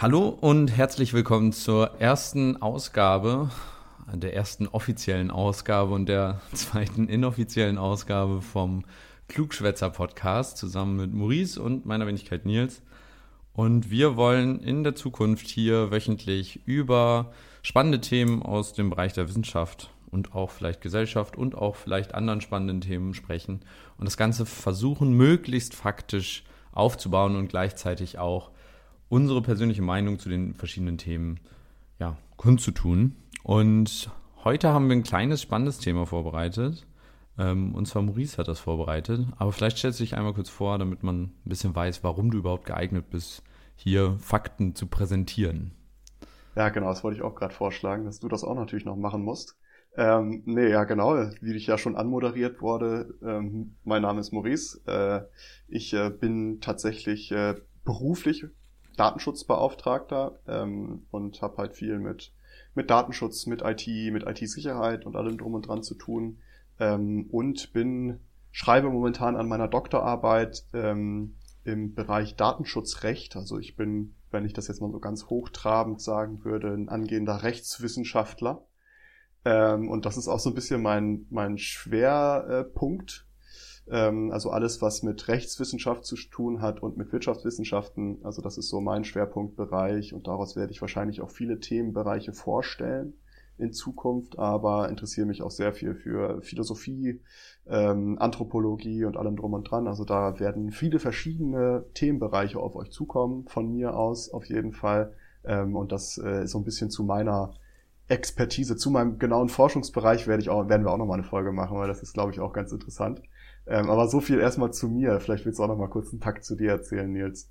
Hallo und herzlich willkommen zur ersten Ausgabe, der ersten offiziellen Ausgabe und der zweiten inoffiziellen Ausgabe vom Klugschwätzer Podcast zusammen mit Maurice und meiner Wenigkeit Nils. Und wir wollen in der Zukunft hier wöchentlich über spannende Themen aus dem Bereich der Wissenschaft und auch vielleicht Gesellschaft und auch vielleicht anderen spannenden Themen sprechen und das Ganze versuchen, möglichst faktisch aufzubauen und gleichzeitig auch unsere persönliche Meinung zu den verschiedenen Themen ja, kundzutun. Und heute haben wir ein kleines, spannendes Thema vorbereitet. Ähm, und zwar Maurice hat das vorbereitet. Aber vielleicht stellst du dich einmal kurz vor, damit man ein bisschen weiß, warum du überhaupt geeignet bist, hier Fakten zu präsentieren. Ja, genau, das wollte ich auch gerade vorschlagen, dass du das auch natürlich noch machen musst. Ähm, nee, ja, genau, wie ich ja schon anmoderiert wurde, ähm, mein Name ist Maurice. Äh, ich äh, bin tatsächlich äh, beruflich Datenschutzbeauftragter ähm, und habe halt viel mit, mit Datenschutz, mit IT, mit IT-Sicherheit und allem drum und dran zu tun. Ähm, und bin, schreibe momentan an meiner Doktorarbeit ähm, im Bereich Datenschutzrecht. Also ich bin, wenn ich das jetzt mal so ganz hochtrabend sagen würde, ein angehender Rechtswissenschaftler. Ähm, und das ist auch so ein bisschen mein, mein Schwerpunkt ähm, also alles, was mit Rechtswissenschaft zu tun hat und mit Wirtschaftswissenschaften. Also das ist so mein Schwerpunktbereich und daraus werde ich wahrscheinlich auch viele Themenbereiche vorstellen in Zukunft, aber interessiere mich auch sehr viel für Philosophie, ähm, Anthropologie und allem drum und dran. Also da werden viele verschiedene Themenbereiche auf euch zukommen, von mir aus auf jeden Fall. Ähm, und das äh, ist so ein bisschen zu meiner Expertise, zu meinem genauen Forschungsbereich werde ich auch, werden wir auch nochmal eine Folge machen, weil das ist, glaube ich, auch ganz interessant. Ähm, aber so viel erstmal zu mir. Vielleicht willst du auch noch mal kurz einen Takt zu dir erzählen, Nils.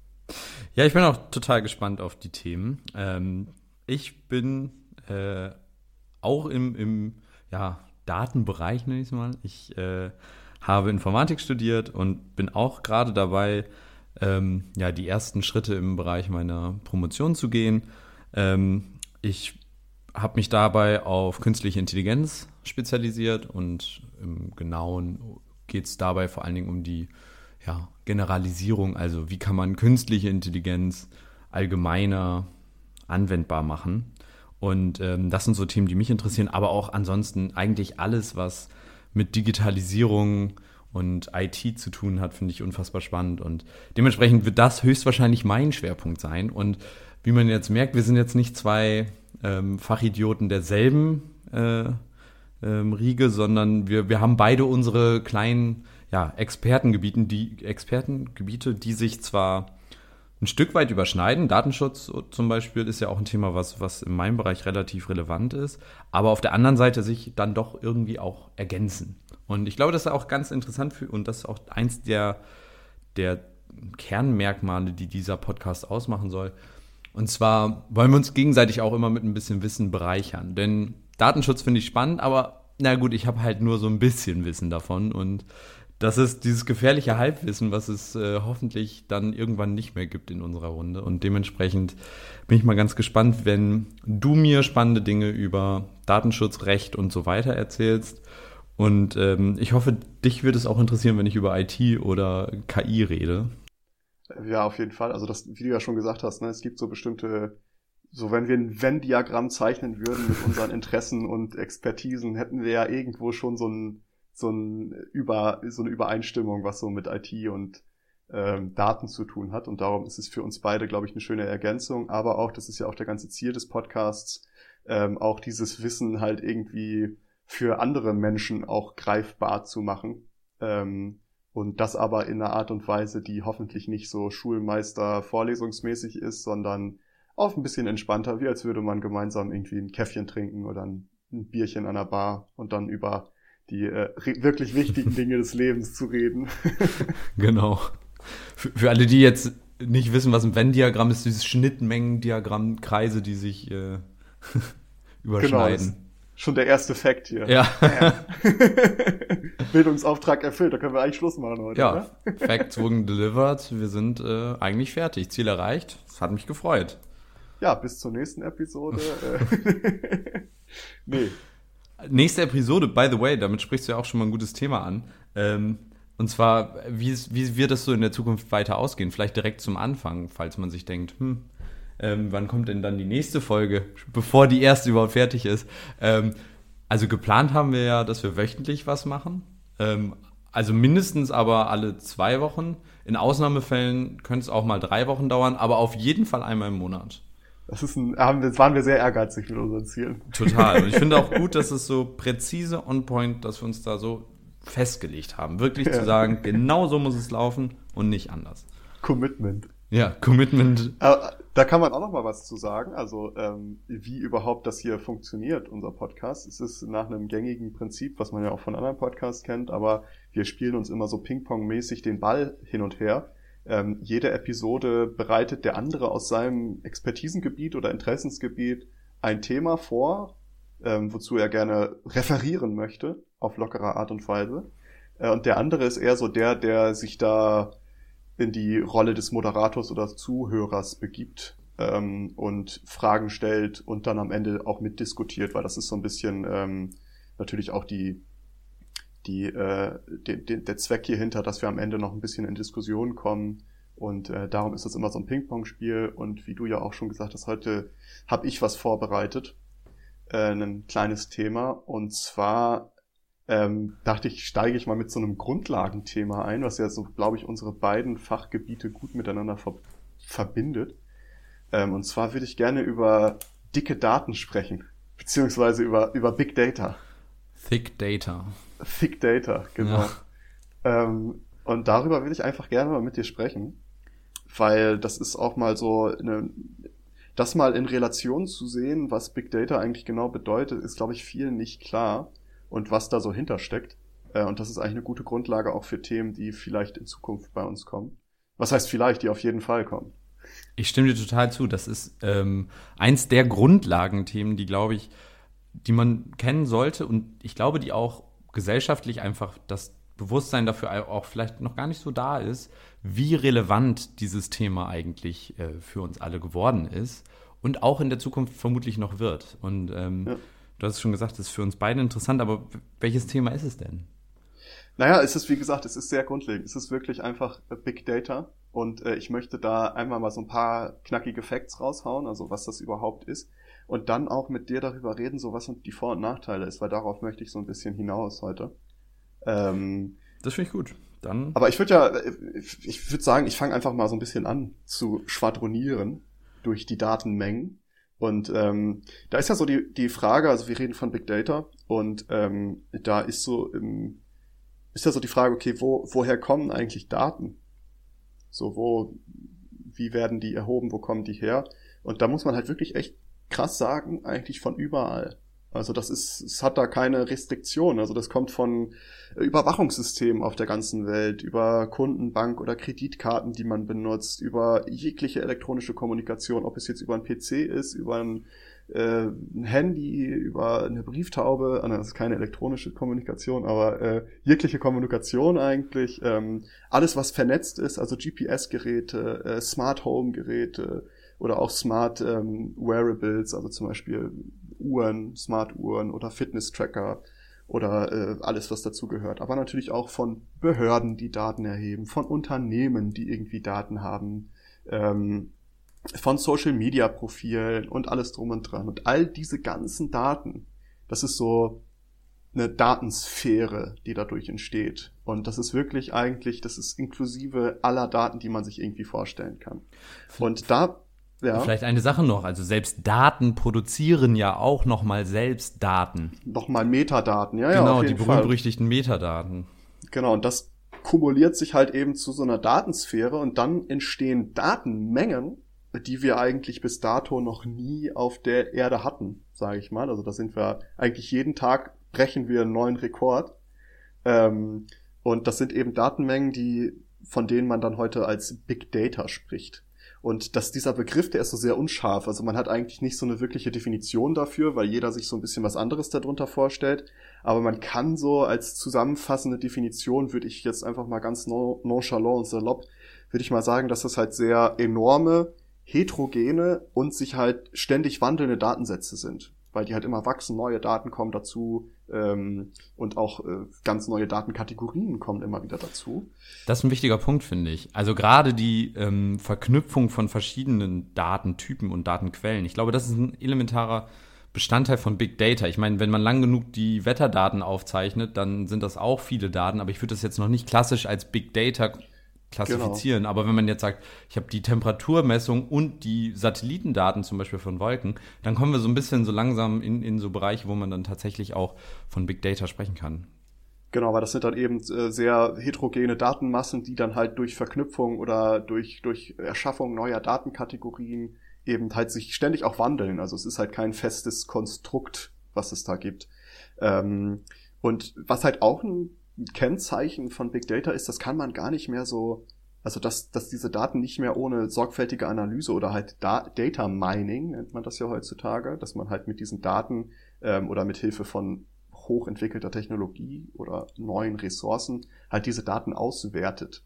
Ja, ich bin auch total gespannt auf die Themen. Ähm, ich bin äh, auch im, im ja, Datenbereich, nenne ich es mal. Ich äh, habe Informatik studiert und bin auch gerade dabei, ähm, ja, die ersten Schritte im Bereich meiner Promotion zu gehen. Ähm, ich habe mich dabei auf künstliche Intelligenz spezialisiert und im genauen geht es dabei vor allen Dingen um die ja, Generalisierung, also wie kann man künstliche Intelligenz allgemeiner anwendbar machen. Und ähm, das sind so Themen, die mich interessieren, aber auch ansonsten eigentlich alles, was mit Digitalisierung und IT zu tun hat, finde ich unfassbar spannend. Und dementsprechend wird das höchstwahrscheinlich mein Schwerpunkt sein. Und wie man jetzt merkt, wir sind jetzt nicht zwei ähm, Fachidioten derselben äh, ähm, Riege, sondern wir, wir haben beide unsere kleinen ja, Expertengebieten, die Expertengebiete, die sich zwar ein Stück weit überschneiden. Datenschutz zum Beispiel ist ja auch ein Thema, was, was in meinem Bereich relativ relevant ist, aber auf der anderen Seite sich dann doch irgendwie auch ergänzen. Und ich glaube, das ist auch ganz interessant für, und das ist auch eins der, der Kernmerkmale, die dieser Podcast ausmachen soll. Und zwar wollen wir uns gegenseitig auch immer mit ein bisschen Wissen bereichern. Denn Datenschutz finde ich spannend, aber na gut, ich habe halt nur so ein bisschen Wissen davon und das ist dieses gefährliche Halbwissen, was es äh, hoffentlich dann irgendwann nicht mehr gibt in unserer Runde. Und dementsprechend bin ich mal ganz gespannt, wenn du mir spannende Dinge über Datenschutz, Recht und so weiter erzählst. Und ähm, ich hoffe, dich wird es auch interessieren, wenn ich über IT oder KI rede. Ja, auf jeden Fall. Also das, wie du ja schon gesagt hast, ne, es gibt so bestimmte so wenn wir ein Venn-Diagramm zeichnen würden mit unseren Interessen und Expertisen, hätten wir ja irgendwo schon so ein so ein über so eine Übereinstimmung, was so mit IT und ähm, Daten zu tun hat. Und darum ist es für uns beide, glaube ich, eine schöne Ergänzung. Aber auch, das ist ja auch der ganze Ziel des Podcasts, ähm, auch dieses Wissen halt irgendwie für andere Menschen auch greifbar zu machen. Ähm, und das aber in einer Art und Weise, die hoffentlich nicht so Schulmeister vorlesungsmäßig ist, sondern auf ein bisschen entspannter, wie als würde man gemeinsam irgendwie ein Käffchen trinken oder ein, ein Bierchen an der Bar und dann über die äh, wirklich wichtigen Dinge des Lebens zu reden. genau. Für, für, alle, die jetzt nicht wissen, was ein Venn-Diagramm ist, dieses Schnittmengendiagramm, Kreise, die sich äh, überschneiden. Genau, schon der erste Fakt hier. Ja. Bildungsauftrag erfüllt, da können wir eigentlich Schluss machen heute. Ja, oder? Facts wurden delivered, wir sind äh, eigentlich fertig, Ziel erreicht. Das hat mich gefreut. Ja, bis zur nächsten Episode. nee. Nächste Episode, by the way, damit sprichst du ja auch schon mal ein gutes Thema an. Ähm, und zwar, wie, wie wird es so in der Zukunft weiter ausgehen? Vielleicht direkt zum Anfang, falls man sich denkt, hm, ähm, wann kommt denn dann die nächste Folge, bevor die erste überhaupt fertig ist? Ähm, also geplant haben wir ja, dass wir wöchentlich was machen. Ähm, also mindestens aber alle zwei Wochen. In Ausnahmefällen könnte es auch mal drei Wochen dauern, aber auf jeden Fall einmal im Monat. Das ist ein, haben wir, waren wir sehr ehrgeizig mit unseren Zielen. Total. Und ich finde auch gut, dass es so präzise on point, dass wir uns da so festgelegt haben. Wirklich ja. zu sagen, genau so muss es laufen und nicht anders. Commitment. Ja, Commitment. Aber da kann man auch noch mal was zu sagen. Also ähm, wie überhaupt das hier funktioniert, unser Podcast. Es ist nach einem gängigen Prinzip, was man ja auch von anderen Podcasts kennt, aber wir spielen uns immer so Ping-Pong-mäßig den Ball hin und her. Ähm, jede Episode bereitet der andere aus seinem Expertisengebiet oder Interessensgebiet ein Thema vor, ähm, wozu er gerne referieren möchte, auf lockerer Art und Weise. Äh, und der andere ist eher so der, der sich da in die Rolle des Moderators oder Zuhörers begibt ähm, und Fragen stellt und dann am Ende auch mitdiskutiert, weil das ist so ein bisschen ähm, natürlich auch die, die, äh, de, de, der Zweck hier hinter, dass wir am Ende noch ein bisschen in Diskussion kommen. Und äh, darum ist das immer so ein Ping-Pong-Spiel. Und wie du ja auch schon gesagt hast, heute habe ich was vorbereitet. Äh, ein kleines Thema. Und zwar ähm, dachte ich, steige ich mal mit so einem Grundlagenthema ein, was ja so, glaube ich, unsere beiden Fachgebiete gut miteinander ver verbindet. Ähm, und zwar würde ich gerne über dicke Daten sprechen, beziehungsweise über, über Big Data. Thick Data. Thick Data, genau. Ja. Ähm, und darüber will ich einfach gerne mal mit dir sprechen, weil das ist auch mal so eine, das mal in Relation zu sehen, was Big Data eigentlich genau bedeutet, ist, glaube ich, vielen nicht klar und was da so hintersteckt. Äh, und das ist eigentlich eine gute Grundlage auch für Themen, die vielleicht in Zukunft bei uns kommen. Was heißt vielleicht, die auf jeden Fall kommen. Ich stimme dir total zu. Das ist ähm, eins der Grundlagenthemen, die, glaube ich, die man kennen sollte und ich glaube, die auch gesellschaftlich einfach das Bewusstsein dafür auch vielleicht noch gar nicht so da ist, wie relevant dieses Thema eigentlich äh, für uns alle geworden ist und auch in der Zukunft vermutlich noch wird. Und ähm, ja. Du hast schon gesagt, das ist für uns beide interessant, aber welches Thema ist es denn? Naja, es ist, wie gesagt, es ist sehr grundlegend. Es ist wirklich einfach äh, Big Data. Und äh, ich möchte da einmal mal so ein paar knackige Facts raushauen, also was das überhaupt ist. Und dann auch mit dir darüber reden, so was die Vor- und Nachteile ist, weil darauf möchte ich so ein bisschen hinaus heute. Ähm, das finde ich gut. Dann. Aber ich würde ja, äh, ich würde sagen, ich fange einfach mal so ein bisschen an zu schwadronieren durch die Datenmengen. Und ähm, da ist ja so die, die Frage, also wir reden von Big Data und ähm, da ist so ähm, ist ja so die Frage, okay, wo, woher kommen eigentlich Daten? So, wo, wie werden die erhoben, wo kommen die her? Und da muss man halt wirklich echt krass sagen, eigentlich von überall. Also das ist, es hat da keine Restriktion. Also das kommt von Überwachungssystemen auf der ganzen Welt, über Kundenbank oder Kreditkarten, die man benutzt, über jegliche elektronische Kommunikation, ob es jetzt über ein PC ist, über ein, äh, ein Handy, über eine Brieftaube, ah, das ist keine elektronische Kommunikation, aber äh, jegliche Kommunikation eigentlich, ähm, alles was vernetzt ist, also GPS-Geräte, äh, Smart Home-Geräte oder auch Smart ähm, Wearables, also zum Beispiel Uhren, Smart-Uhren oder Fitness-Tracker oder äh, alles, was dazugehört. Aber natürlich auch von Behörden, die Daten erheben, von Unternehmen, die irgendwie Daten haben, ähm, von Social-Media-Profilen und alles drum und dran. Und all diese ganzen Daten, das ist so eine Datensphäre, die dadurch entsteht. Und das ist wirklich eigentlich, das ist inklusive aller Daten, die man sich irgendwie vorstellen kann. Und da Ja. Vielleicht eine Sache noch, also selbst Daten produzieren ja auch nochmal selbst Daten. Nochmal Metadaten, ja, ja. Genau, die berühmt-berüchtigten Metadaten. Genau, und das kumuliert sich halt eben zu so einer Datensphäre und dann entstehen Datenmengen, die wir eigentlich bis dato noch nie auf der Erde hatten, sage ich mal. Also da sind wir eigentlich jeden Tag brechen wir einen neuen Rekord. Ähm, und das sind eben Datenmengen, die von denen man dann heute als Big Data spricht. Und dass dieser Begriff, der ist so sehr unscharf. Also man hat eigentlich nicht so eine wirkliche Definition dafür, weil jeder sich so ein bisschen was anderes darunter vorstellt. Aber man kann so als zusammenfassende Definition, würde ich jetzt einfach mal ganz nonchalant und salopp, würde ich mal sagen, dass das halt sehr enorme, heterogene und sich halt ständig wandelnde Datensätze sind. Weil die halt immer wachsen, neue Daten kommen dazu, ähm, und auch äh, ganz neue Datenkategorien kommen immer wieder dazu. Das ist ein wichtiger Punkt, finde ich. Also gerade die ähm, Verknüpfung von verschiedenen Datentypen und Datenquellen. Ich glaube, das ist ein elementarer Bestandteil von Big Data. Ich meine, wenn man lang genug die Wetterdaten aufzeichnet, dann sind das auch viele Daten, aber ich würde das jetzt noch nicht klassisch als Big Data klassifizieren. Genau. Aber wenn man jetzt sagt, ich habe die Temperaturmessung und die Satellitendaten zum Beispiel von Wolken, dann kommen wir so ein bisschen so langsam in, in so Bereiche, wo man dann tatsächlich auch von Big Data sprechen kann. Genau, weil das sind dann eben äh, sehr heterogene Datenmassen, die dann halt durch Verknüpfung oder durch, durch Erschaffung neuer Datenkategorien eben halt sich ständig auch wandeln. Also es ist halt kein festes Konstrukt, was es da gibt. Ähm, und was halt auch ein Kennzeichen von Big Data ist, das kann man gar nicht mehr so, also dass, dass diese Daten nicht mehr ohne sorgfältige Analyse oder halt da Data Mining nennt man das ja heutzutage, dass man halt mit diesen Daten ähm, oder mit Hilfe von hochentwickelter Technologie oder neuen Ressourcen halt diese Daten auswertet.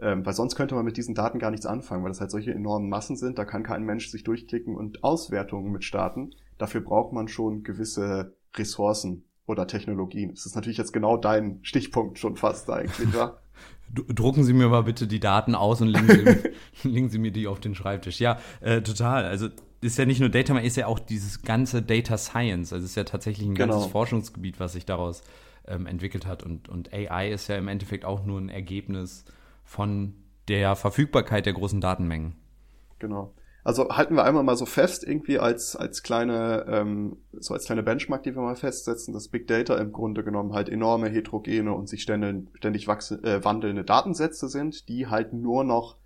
Ähm, weil sonst könnte man mit diesen Daten gar nichts anfangen, weil das halt solche enormen Massen sind, da kann kein Mensch sich durchklicken und Auswertungen mit starten. Dafür braucht man schon gewisse Ressourcen oder Technologien. Das ist natürlich jetzt genau dein Stichpunkt schon fast eigentlich, wa? Drucken Sie mir mal bitte die Daten aus und legen Sie, legen Sie mir die auf den Schreibtisch. Ja, äh, total. Also ist ja nicht nur Data, man ist ja auch dieses ganze Data Science. Also es ist ja tatsächlich ein genau. ganzes Forschungsgebiet, was sich daraus ähm, entwickelt hat. Und, und AI ist ja im Endeffekt auch nur ein Ergebnis von der Verfügbarkeit der großen Datenmengen. Genau. Also halten wir einmal mal so fest, irgendwie als, als kleine, ähm, so als kleine Benchmark, die wir mal festsetzen, dass Big Data im Grunde genommen halt enorme heterogene und sich ständig, ständig wachse, äh, wandelnde Datensätze sind, die halt nur noch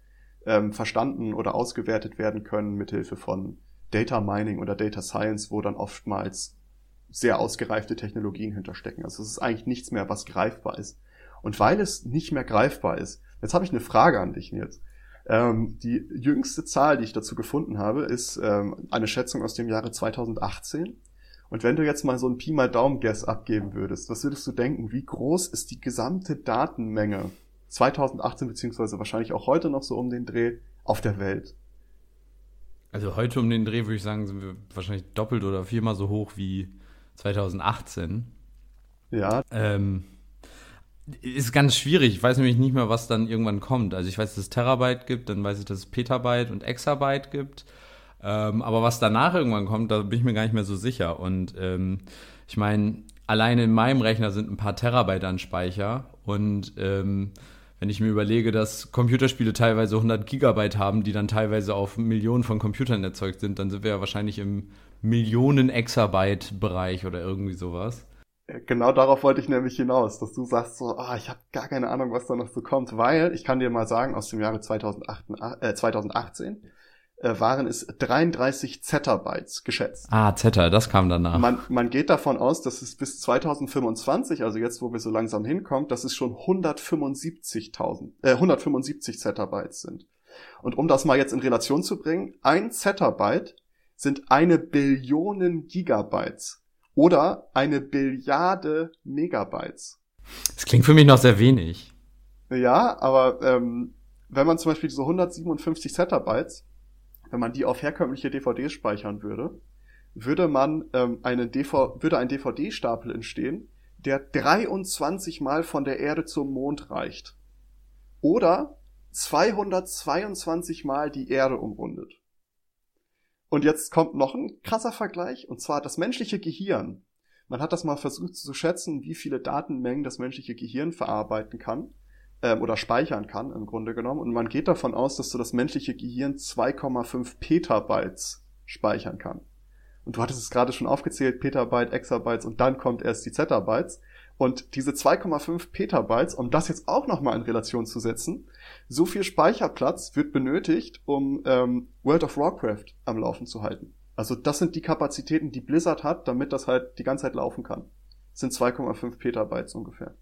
ähm, verstanden oder ausgewertet werden können mithilfe von Data Mining oder Data Science, wo dann oftmals sehr ausgereifte Technologien hinterstecken. Also es ist eigentlich nichts mehr, was greifbar ist. Und weil es nicht mehr greifbar ist, jetzt habe ich eine Frage an dich, Nils. Ähm, die jüngste Zahl, die ich dazu gefunden habe, ist ähm, eine Schätzung aus dem Jahre 2018. Und wenn du jetzt mal so ein Pi mal Daumen-Guess abgeben würdest, was würdest du denken? Wie groß ist die gesamte Datenmenge 2018 beziehungsweise wahrscheinlich auch heute noch so um den Dreh auf der Welt? Also heute um den Dreh würde ich sagen, sind wir wahrscheinlich doppelt oder viermal so hoch wie 2018. Ja. Ähm, ist ganz schwierig. Ich weiß nämlich nicht mehr, was dann irgendwann kommt. Also ich weiß, dass es Terabyte gibt, dann weiß ich, dass es Petabyte und Exabyte gibt. Ähm, aber was danach irgendwann kommt, da bin ich mir gar nicht mehr so sicher. Und ähm, ich meine, alleine in meinem Rechner sind ein paar Terabyte an Speicher. Und ähm, wenn ich mir überlege, dass Computerspiele teilweise 100 Gigabyte haben, die dann teilweise auf Millionen von Computern erzeugt sind, dann sind wir ja wahrscheinlich im Millionen-Exabyte-Bereich oder irgendwie sowas. Genau darauf wollte ich nämlich hinaus, dass du sagst so, ah, ich habe gar keine Ahnung, was da noch so kommt, weil ich kann dir mal sagen, aus dem Jahre 2008, äh, 2018 äh, waren es 33 Zettabytes geschätzt. Ah, Zeta, das kam danach. Man, man geht davon aus, dass es bis 2025, also jetzt, wo wir so langsam hinkommen, dass es schon 175.000, äh, 175 Zettabytes sind. Und um das mal jetzt in Relation zu bringen, ein Zettabyte sind eine Billion Gigabytes oder eine Billiarde Megabytes. Das klingt für mich noch sehr wenig. Ja, aber ähm, wenn man zum Beispiel diese 157 Zettabytes, wenn man die auf herkömmliche DVDs speichern würde, würde man ähm, einen DV würde ein DVD-Stapel entstehen, der 23 Mal von der Erde zum Mond reicht. Oder 222 Mal die Erde umrundet. Und jetzt kommt noch ein krasser Vergleich, und zwar das menschliche Gehirn. Man hat das mal versucht zu schätzen, wie viele Datenmengen das menschliche Gehirn verarbeiten kann. ähm, oder speichern kann im Grunde genommen. Und man geht davon aus, dass so das menschliche Gehirn 2,5 Petabytes speichern kann. Und du hattest es gerade schon aufgezählt, Petabyte, Exabytes und dann kommt erst die Zettabytes. Und diese 2,5 Petabytes, um das jetzt auch nochmal in Relation zu setzen, so viel Speicherplatz wird benötigt, um ähm, World of Warcraft am Laufen zu halten. Also das sind die Kapazitäten, die Blizzard hat, damit das halt die ganze Zeit laufen kann. Das sind 2,5 Petabytes ungefähr.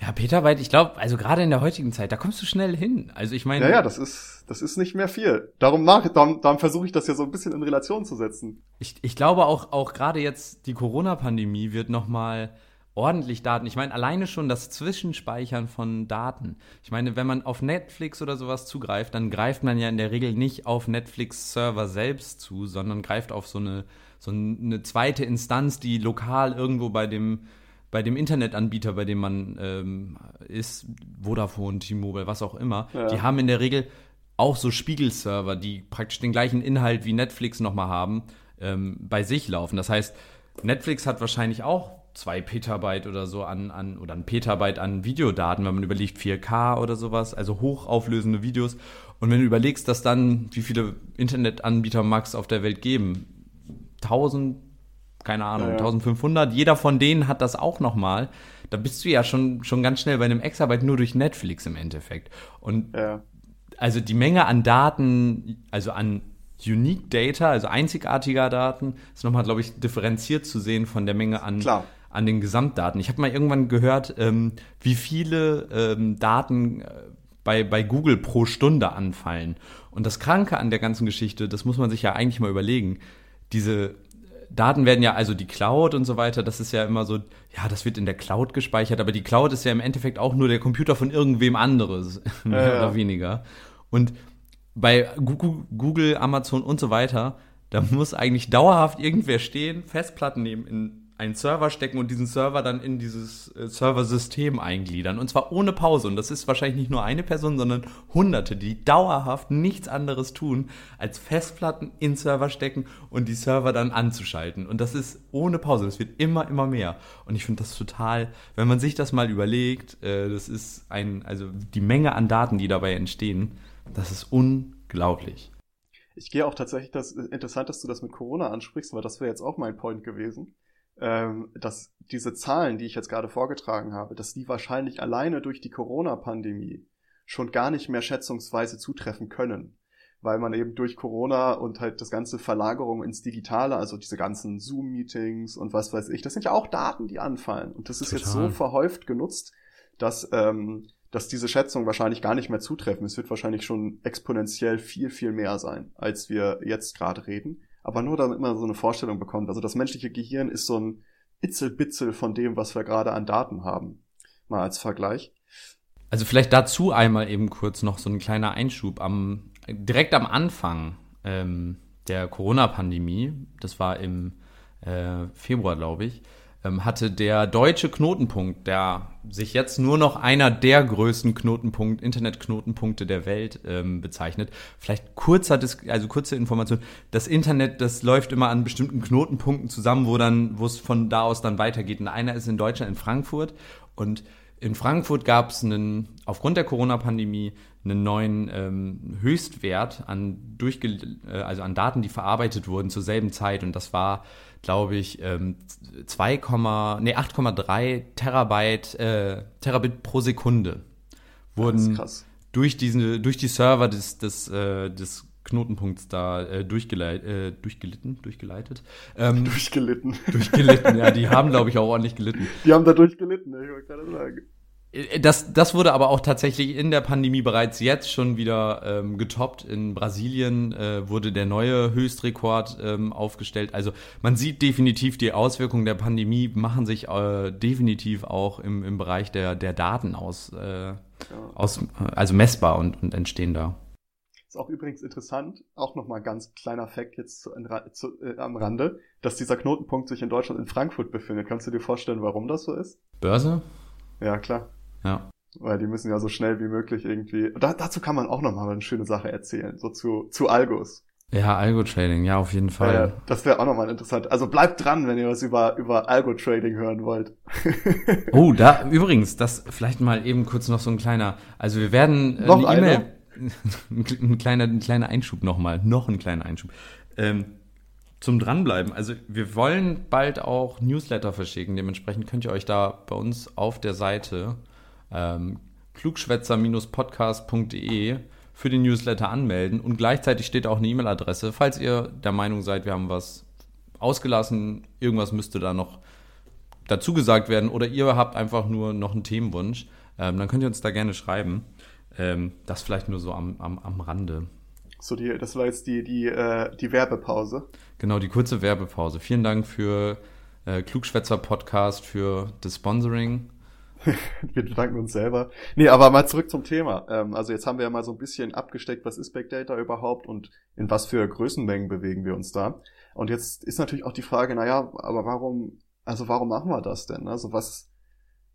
Ja, Petabyte, ich glaube, also gerade in der heutigen Zeit, da kommst du schnell hin. Also ich meine. Ja, ja, das ist, das ist nicht mehr viel. Darum nach, darum, darum versuche ich das ja so ein bisschen in Relation zu setzen. Ich, ich glaube auch, auch gerade jetzt die Corona-Pandemie wird nochmal ordentlich Daten. Ich meine, alleine schon das Zwischenspeichern von Daten. Ich meine, wenn man auf Netflix oder sowas zugreift, dann greift man ja in der Regel nicht auf Netflix-Server selbst zu, sondern greift auf so eine, so eine zweite Instanz, die lokal irgendwo bei dem bei dem Internetanbieter, bei dem man ähm, ist, Vodafone, T-Mobile, was auch immer, ja. die haben in der Regel auch so Spiegelserver, die praktisch den gleichen Inhalt wie Netflix nochmal haben, ähm, bei sich laufen. Das heißt, Netflix hat wahrscheinlich auch zwei Petabyte oder so an, an oder ein Petabyte an Videodaten, wenn man überlegt 4K oder sowas, also hochauflösende Videos. Und wenn du überlegst, dass dann, wie viele Internetanbieter es auf der Welt geben? 1000, keine Ahnung, ja, ja. 1500, jeder von denen hat das auch nochmal. Da bist du ja schon, schon ganz schnell bei einem Exabyte nur durch Netflix im Endeffekt. Und ja. also die Menge an Daten, also an Unique Data, also einzigartiger Daten, ist nochmal, glaube ich, differenziert zu sehen von der Menge an, an den Gesamtdaten. Ich habe mal irgendwann gehört, ähm, wie viele ähm, Daten äh, bei, bei Google pro Stunde anfallen. Und das Kranke an der ganzen Geschichte, das muss man sich ja eigentlich mal überlegen, diese Daten werden ja, also die Cloud und so weiter, das ist ja immer so, ja, das wird in der Cloud gespeichert, aber die Cloud ist ja im Endeffekt auch nur der Computer von irgendwem anderes, mehr ja, oder weniger. Und bei Google, Amazon und so weiter, da muss eigentlich dauerhaft irgendwer stehen, Festplatten nehmen in einen Server stecken und diesen Server dann in dieses äh, Serversystem eingliedern. Und zwar ohne Pause. Und das ist wahrscheinlich nicht nur eine Person, sondern Hunderte, die dauerhaft nichts anderes tun, als Festplatten in Server stecken und die Server dann anzuschalten. Und das ist ohne Pause. Das wird immer, immer mehr. Und ich finde das total, wenn man sich das mal überlegt, äh, das ist ein, also die Menge an Daten, die dabei entstehen, das ist unglaublich. Ich gehe auch tatsächlich, das interessant, dass du das mit Corona ansprichst, weil das wäre jetzt auch mein Point gewesen ähm, dass diese Zahlen, die ich jetzt gerade vorgetragen habe, dass die wahrscheinlich alleine durch die Corona-Pandemie schon gar nicht mehr schätzungsweise zutreffen können. Weil man eben durch Corona und halt das ganze Verlagerung ins Digitale, also diese ganzen Zoom-Meetings und was weiß ich, das sind ja auch Daten, die anfallen. Und das ist Total. jetzt so verhäuft genutzt, dass, ähm, dass diese Schätzungen wahrscheinlich gar nicht mehr zutreffen. Es wird wahrscheinlich schon exponentiell viel, viel mehr sein, als wir jetzt gerade reden aber nur damit man so eine Vorstellung bekommt. Also das menschliche Gehirn ist so ein Itzelbitzel von dem, was wir gerade an Daten haben. Mal als Vergleich. Also vielleicht dazu einmal eben kurz noch so ein kleiner Einschub. Am, direkt am Anfang ähm, der Corona-Pandemie, das war im äh, Februar, glaube ich, hatte der deutsche Knotenpunkt, der sich jetzt nur noch einer der größten Knotenpunkt, Internetknotenpunkte der Welt ähm, bezeichnet. Vielleicht kurzer, also kurze Information. Das Internet, das läuft immer an bestimmten Knotenpunkten zusammen, wo dann, wo es von da aus dann weitergeht. Und einer ist in Deutschland in Frankfurt und in Frankfurt gab es einen, aufgrund der Corona-Pandemie einen neuen ähm, Höchstwert an, durchge äh, also an Daten, die verarbeitet wurden zur selben Zeit. Und das war glaube ich, ähm, 2, nee, 8,3 Terabyte, äh, Terabit pro Sekunde wurden durch, diese, durch die Server des, des, äh, des Knotenpunkts da äh, durchgeleit, äh, durchgelitten, durchgeleitet. Ähm, durchgelitten. Durchgelitten, ja, die haben, glaube ich, auch ordentlich gelitten. Die haben da durchgelitten, ich wollte gerade sagen. Äh, das, das wurde aber auch tatsächlich in der Pandemie bereits jetzt schon wieder ähm, getoppt. In Brasilien äh, wurde der neue Höchstrekord ähm, aufgestellt. Also man sieht definitiv, die Auswirkungen der Pandemie machen sich äh, definitiv auch im, im Bereich der, der Daten aus, äh, ja. aus, also messbar und, und entstehen da. Ist auch übrigens interessant, auch nochmal ganz kleiner Fact jetzt zu, zu, äh, am Rande, dass dieser Knotenpunkt sich in Deutschland in Frankfurt befindet. Kannst du dir vorstellen, warum das so ist? Börse? Ja, klar. Ja. Weil die müssen ja so schnell wie möglich irgendwie. Da, dazu kann man auch nochmal eine schöne Sache erzählen, so zu, zu Algos. Ja, Algo-Trading, ja, auf jeden Fall. Äh, das wäre auch nochmal interessant. Also bleibt dran, wenn ihr was über, über Algo-Trading hören wollt. oh, da, übrigens, das vielleicht mal eben kurz noch so ein kleiner, also wir werden äh, noch eine E-Mail, ein kleiner, ein kleiner Einschub nochmal, noch ein kleiner Einschub. Ähm, zum Dranbleiben. Also wir wollen bald auch Newsletter verschicken. Dementsprechend könnt ihr euch da bei uns auf der Seite ähm, klugschwätzer-podcast.de für den Newsletter anmelden und gleichzeitig steht auch eine E-Mail-Adresse, falls ihr der Meinung seid, wir haben was ausgelassen, irgendwas müsste da noch dazu gesagt werden oder ihr habt einfach nur noch einen Themenwunsch, ähm, dann könnt ihr uns da gerne schreiben. Ähm, das vielleicht nur so am, am, am Rande. So, die, das war jetzt die, die, äh, die Werbepause. Genau, die kurze Werbepause. Vielen Dank für äh, Klugschwätzer Podcast, für das Sponsoring. wir bedanken uns selber. Nee, aber mal zurück zum Thema. Ähm, also jetzt haben wir ja mal so ein bisschen abgesteckt, was ist Big Data überhaupt und in was für Größenmengen bewegen wir uns da. Und jetzt ist natürlich auch die Frage, naja, aber warum, also warum machen wir das denn? Also was,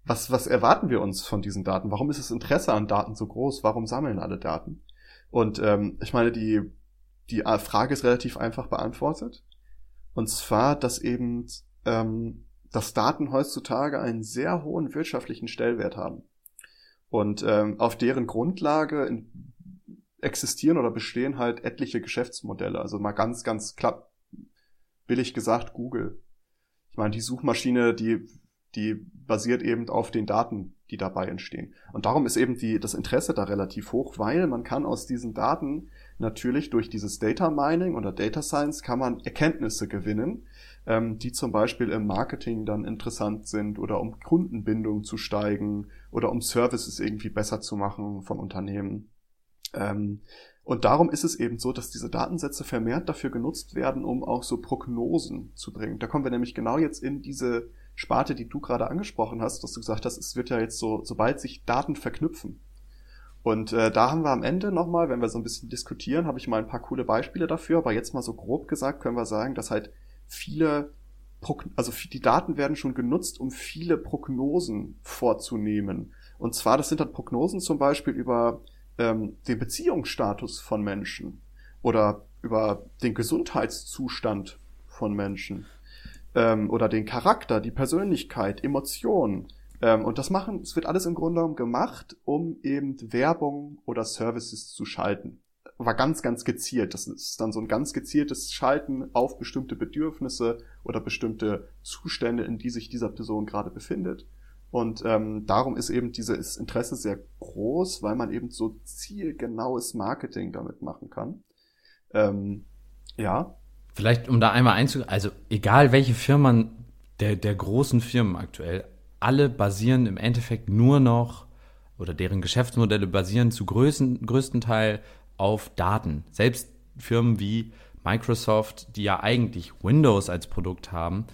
was, was erwarten wir uns von diesen Daten? Warum ist das Interesse an Daten so groß? Warum sammeln alle Daten? Und ähm, ich meine, die, die Frage ist relativ einfach beantwortet. Und zwar, dass eben ähm, dass Daten heutzutage einen sehr hohen wirtschaftlichen Stellwert haben. Und ähm, auf deren Grundlage existieren oder bestehen halt etliche Geschäftsmodelle. Also mal ganz, ganz klapp, billig gesagt, Google. Ich meine, die Suchmaschine, die, die basiert eben auf den Daten, die dabei entstehen. Und darum ist eben die, das Interesse da relativ hoch, weil man kann aus diesen Daten natürlich durch dieses Data Mining oder Data Science kann man Erkenntnisse gewinnen, ähm, die zum Beispiel im Marketing dann interessant sind oder um Kundenbindung zu steigen oder um Services irgendwie besser zu machen von Unternehmen. Ähm, und darum ist es eben so, dass diese Datensätze vermehrt dafür genutzt werden, um auch so Prognosen zu bringen. Da kommen wir nämlich genau jetzt in diese Sparte, die du gerade angesprochen hast, dass du gesagt hast, es wird ja jetzt so, sobald sich Daten verknüpfen. Und äh, da haben wir am Ende nochmal, wenn wir so ein bisschen diskutieren, habe ich mal ein paar coole Beispiele dafür, aber jetzt mal so grob gesagt können wir sagen, dass halt viele, also die Daten werden schon genutzt, um viele Prognosen vorzunehmen. Und zwar, das sind dann Prognosen zum Beispiel über ähm, den Beziehungsstatus von Menschen oder über den Gesundheitszustand von Menschen ähm, oder den Charakter, die Persönlichkeit, Emotionen. Ähm, und das machen, es wird alles im Grunde genommen gemacht, um eben Werbung oder Services zu schalten war ganz, ganz gezielt. Das ist dann so ein ganz gezieltes Schalten auf bestimmte Bedürfnisse oder bestimmte Zustände, in die sich dieser Person gerade befindet. Und ähm, darum ist eben dieses Interesse sehr groß, weil man eben so zielgenaues Marketing damit machen kann. Ähm, ja. Vielleicht, um da einmal einzugehen, also egal welche Firmen der, der großen Firmen aktuell, alle basieren im Endeffekt nur noch oder deren Geschäftsmodelle basieren zu größten, größten Teil auf Daten. Selbst Firmen wie Microsoft, die ja eigentlich Windows als Produkt haben,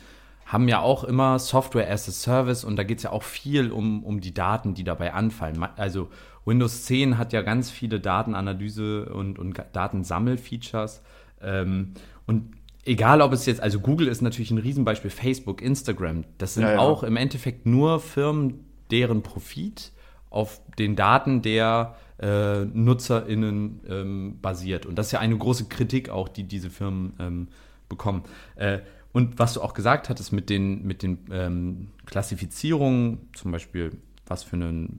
haben ja auch immer Software as a Service und da geht es ja auch viel um, um die Daten, die dabei anfallen. Also Windows 10 hat ja ganz viele Datenanalyse und, und Datensammelfeatures. Ähm, und egal ob es jetzt, also Google ist natürlich ein Riesenbeispiel, Facebook, Instagram, das sind ja, ja. auch im Endeffekt nur Firmen, deren Profit auf den Daten der äh, NutzerInnen ähm, basiert. Und das ist ja eine große Kritik auch, die diese Firmen ähm, bekommen. Äh, und was du auch gesagt hattest mit den, mit den ähm, Klassifizierungen, zum Beispiel was für eine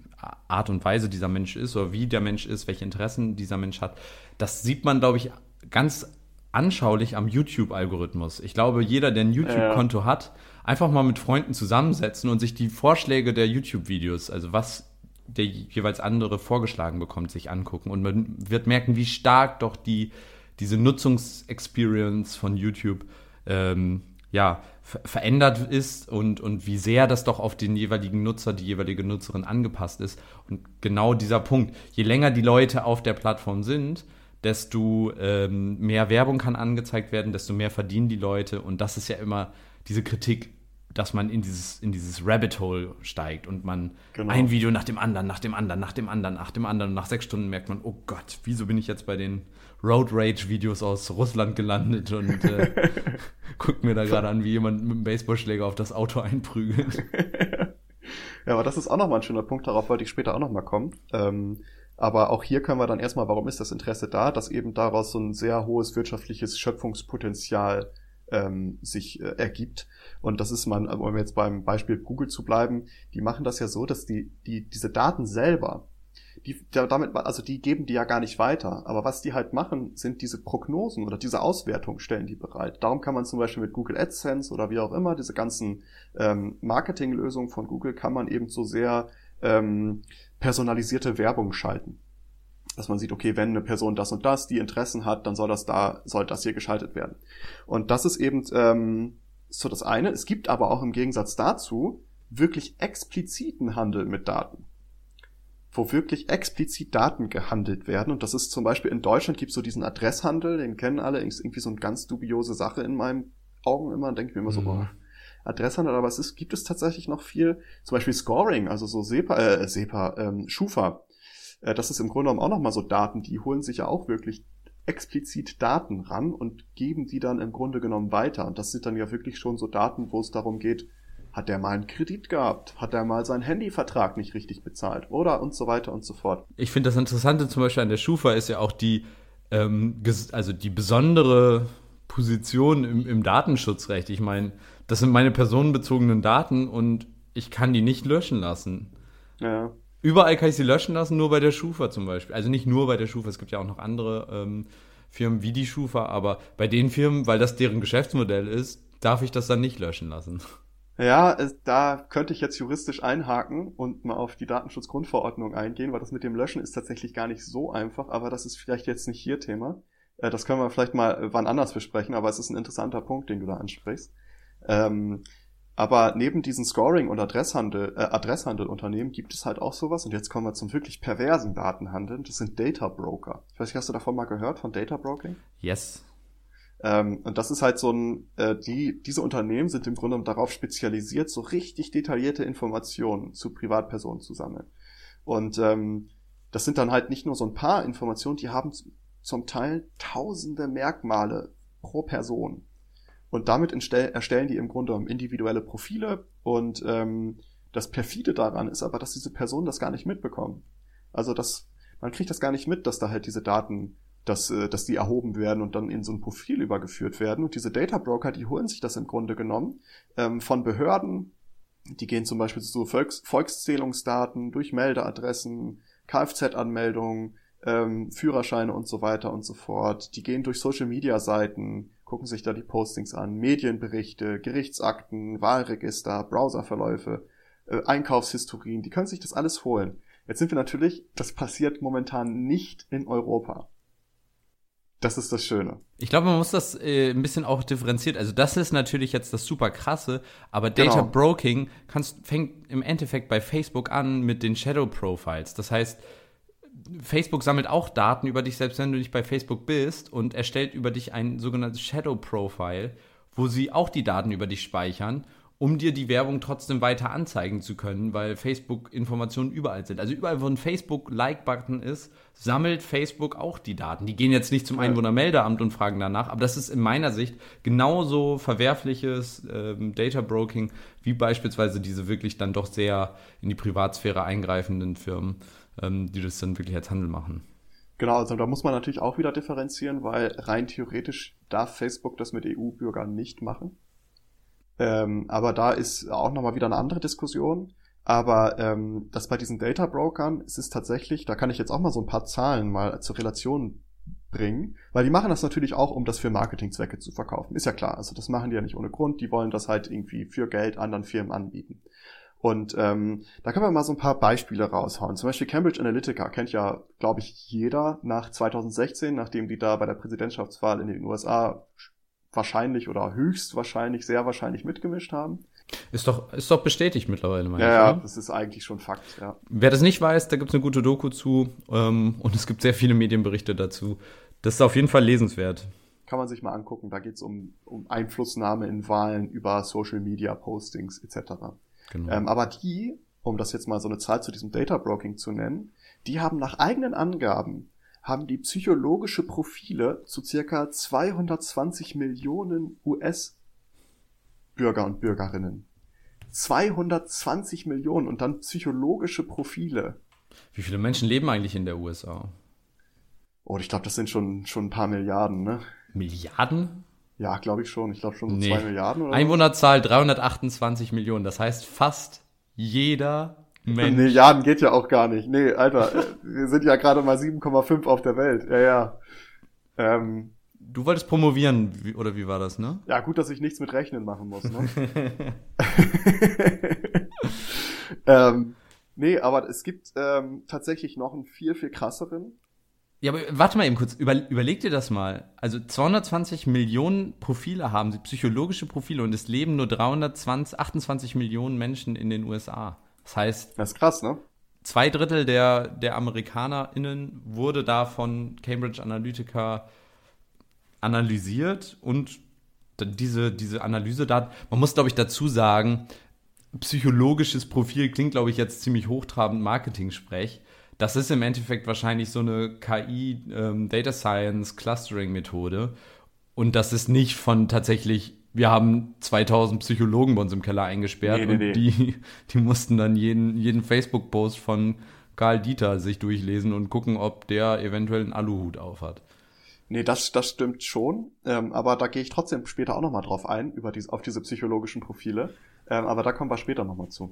Art und Weise dieser Mensch ist oder wie der Mensch ist, welche Interessen dieser Mensch hat, das sieht man, glaube ich, ganz anschaulich am YouTube-Algorithmus. Ich glaube, jeder, der ein YouTube-Konto ja. hat, einfach mal mit Freunden zusammensetzen und sich die Vorschläge der YouTube-Videos, also was der jeweils andere vorgeschlagen bekommt, sich angucken. Und man wird merken, wie stark doch die, diese Nutzungsexperience von YouTube ähm, ja, verändert ist und, und wie sehr das doch auf den jeweiligen Nutzer, die jeweilige Nutzerin angepasst ist. Und genau dieser Punkt. Je länger die Leute auf der Plattform sind, desto ähm, mehr Werbung kann angezeigt werden, desto mehr verdienen die Leute. Und das ist ja immer diese Kritik dass man in dieses, in dieses Rabbit Hole steigt und man genau. ein Video nach dem anderen, nach dem anderen, nach dem anderen, nach dem anderen. Und nach sechs Stunden merkt man, oh Gott, wieso bin ich jetzt bei den Road Rage Videos aus Russland gelandet und äh, guckt mir da gerade an, wie jemand mit einem Baseballschläger auf das Auto einprügelt. ja, aber das ist auch nochmal ein schöner Punkt, darauf wollte ich später auch nochmal kommen. Ähm, Aber auch hier können wir dann erstmal, warum ist das Interesse da, dass eben daraus so ein sehr hohes wirtschaftliches Schöpfungspotenzial ähm, sich äh, ergibt. Und das ist man, um jetzt beim Beispiel Google zu bleiben, die machen das ja so, dass die, die diese Daten selber, die damit, also die geben die ja gar nicht weiter. Aber was die halt machen, sind diese Prognosen oder diese Auswertung stellen die bereit. Darum kann man zum Beispiel mit Google AdSense oder wie auch immer diese ganzen ähm, Marketinglösungen von Google kann man eben so sehr ähm, personalisierte Werbung schalten. Dass man sieht, okay, wenn eine Person das und das, die Interessen hat, dann soll das da, soll das hier geschaltet werden. Und das ist eben ähm, so das eine. Es gibt aber auch im Gegensatz dazu wirklich expliziten Handel mit Daten wo wirklich explizit Daten gehandelt werden. Und das ist zum Beispiel in Deutschland gibt es so diesen Adresshandel, den kennen alle, ist irgendwie so eine ganz dubiose Sache in meinen Augen immer, denke ich mir immer so, mhm. Adresshandel, aber es ist, gibt es tatsächlich noch viel, zum Beispiel Scoring, also so SEPA, äh, SEPA, ähm, Schufa. Äh, das ist im Grunde genommen auch nochmal so Daten, die holen sich ja auch wirklich explizit Daten ran und geben die dann im Grunde genommen weiter. Und das sind dann ja wirklich schon so Daten, wo es darum geht, hat der mal einen Kredit gehabt? Hat er mal seinen Handyvertrag nicht richtig bezahlt? Oder und so weiter und so fort. Ich finde das Interessante zum Beispiel an der Schufa ist ja auch die, ähm, also die besondere Position im, im Datenschutzrecht. Ich meine, das sind meine personenbezogenen Daten und ich kann die nicht löschen lassen. Ja. Überall kann ich sie löschen lassen, nur bei der Schufa zum Beispiel. Also nicht nur bei der Schufa, es gibt ja auch noch andere ähm, Firmen wie die Schufa, aber bei den Firmen, weil das deren Geschäftsmodell ist, darf ich das dann nicht löschen lassen. Ja, es, da könnte ich jetzt juristisch einhaken und mal auf die Datenschutzgrundverordnung eingehen, weil das mit dem Löschen ist tatsächlich gar nicht so einfach, aber das ist vielleicht jetzt nicht hier Thema. Äh, das können wir vielleicht mal wann anders besprechen, aber es ist ein interessanter Punkt, den du da ansprichst. Ähm, aber neben diesen Scoring- und Adresshandel, äh, Adresshandelunternehmen gibt es halt auch sowas, und jetzt kommen wir zum wirklich perversen Datenhandeln, das sind Data Broker. Ich weiß nicht, hast du davon mal gehört, von Data Broking? Yes. Ähm, und das ist halt so ein, äh, die, diese Unternehmen sind im Grunde darauf spezialisiert, so richtig detaillierte Informationen zu Privatpersonen zu sammeln. Und ähm, das sind dann halt nicht nur so ein paar Informationen, die haben zum Teil tausende Merkmale pro Person. Und damit erstellen die im Grunde individuelle Profile und ähm, das perfide daran ist aber, dass diese Personen das gar nicht mitbekommen. Also das, man kriegt das gar nicht mit, dass da halt diese Daten dass, äh, dass die erhoben werden und dann in so ein Profil übergeführt werden. Und diese Data Broker, die holen sich das im Grunde genommen ähm, von Behörden. Die gehen zum Beispiel zu Volks Volkszählungsdaten durch Meldeadressen, Kfz-Anmeldungen, ähm, Führerscheine und so weiter und so fort. Die gehen durch Social-Media-Seiten, gucken sich da die Postings an, Medienberichte, Gerichtsakten, Wahlregister, Browserverläufe, äh, Einkaufshistorien. Die können sich das alles holen. Jetzt sind wir natürlich, das passiert momentan nicht in Europa. Das ist das Schöne. Ich glaube, man muss das äh, ein bisschen auch differenziert. Also das ist natürlich jetzt das super krasse, aber Data genau. Broking kannst, fängt im Endeffekt bei Facebook an mit den Shadow Profiles. Das heißt, Facebook sammelt auch Daten über dich, selbst wenn du nicht bei Facebook bist und erstellt über dich ein sogenanntes Shadow Profile, wo sie auch die Daten über dich speichern um dir die Werbung trotzdem weiter anzeigen zu können, weil Facebook Informationen überall sind. Also überall, wo ein Facebook-Like-Button ist, sammelt Facebook auch die Daten. Die gehen jetzt nicht zum Einwohnermeldeamt und fragen danach, aber das ist in meiner Sicht genauso verwerfliches ähm, Data Broking wie beispielsweise diese wirklich dann doch sehr in die Privatsphäre eingreifenden Firmen, ähm, die das dann wirklich als Handel machen. Genau, also da muss man natürlich auch wieder differenzieren, weil rein theoretisch darf Facebook das mit EU-Bürgern nicht machen. Ähm, aber da ist auch nochmal wieder eine andere Diskussion. Aber ähm, das bei diesen Data Brokern es ist tatsächlich, da kann ich jetzt auch mal so ein paar Zahlen mal zur Relation bringen, weil die machen das natürlich auch, um das für Marketingzwecke zu verkaufen. Ist ja klar, also das machen die ja nicht ohne Grund, die wollen das halt irgendwie für Geld anderen Firmen anbieten. Und ähm, da können wir mal so ein paar Beispiele raushauen. Zum Beispiel Cambridge Analytica kennt ja, glaube ich, jeder nach 2016, nachdem die da bei der Präsidentschaftswahl in den USA wahrscheinlich oder höchstwahrscheinlich, sehr wahrscheinlich mitgemischt haben. Ist doch, ist doch bestätigt mittlerweile, meine ja, ich. Ja, das ist eigentlich schon Fakt, ja. Wer das nicht weiß, da gibt es eine gute Doku zu ähm, und es gibt sehr viele Medienberichte dazu. Das ist auf jeden Fall lesenswert. Kann man sich mal angucken. Da geht es um, um Einflussnahme in Wahlen über Social Media Postings etc. Genau. Ähm, aber die, um das jetzt mal so eine Zahl zu diesem Data Broking zu nennen, die haben nach eigenen Angaben haben die psychologische Profile zu circa 220 Millionen US-Bürger und Bürgerinnen. 220 Millionen und dann psychologische Profile. Wie viele Menschen leben eigentlich in der USA? Oh, ich glaube, das sind schon, schon ein paar Milliarden, ne? Milliarden? Ja, glaube ich schon. Ich glaube schon so nee. zwei Milliarden oder Einwohnerzahl 328 Millionen. Das heißt, fast jeder Mensch. Milliarden geht ja auch gar nicht. Nee, Alter, äh, wir sind ja gerade mal 7,5 auf der Welt. Ja, ja. Ähm, du wolltest promovieren, wie, oder wie war das, ne? Ja, gut, dass ich nichts mit Rechnen machen muss, ne? ähm, nee, aber es gibt ähm, tatsächlich noch einen viel, viel krasseren. Ja, aber warte mal eben kurz, Über, überleg dir das mal. Also 220 Millionen Profile haben sie, psychologische Profile, und es leben nur 320, 28 Millionen Menschen in den USA. Das heißt. Das ist krass, ne? Zwei Drittel der, der AmerikanerInnen wurde da von Cambridge Analytica analysiert und diese, diese Analyse da, man muss glaube ich dazu sagen, psychologisches Profil klingt glaube ich jetzt ziemlich hochtrabend Marketing-Sprech. Das ist im Endeffekt wahrscheinlich so eine KI ähm, Data Science Clustering Methode. Und das ist nicht von tatsächlich, wir haben 2000 Psychologen bei uns im Keller eingesperrt nee, nee, und nee. Die, die mussten dann jeden, jeden Facebook-Post von Karl Dieter sich durchlesen und gucken, ob der eventuell einen Aluhut aufhat. Nee, das, das stimmt schon. Ähm, aber da gehe ich trotzdem später auch nochmal drauf ein, über diese, auf diese psychologischen Profile. Ähm, aber da kommen wir später nochmal zu.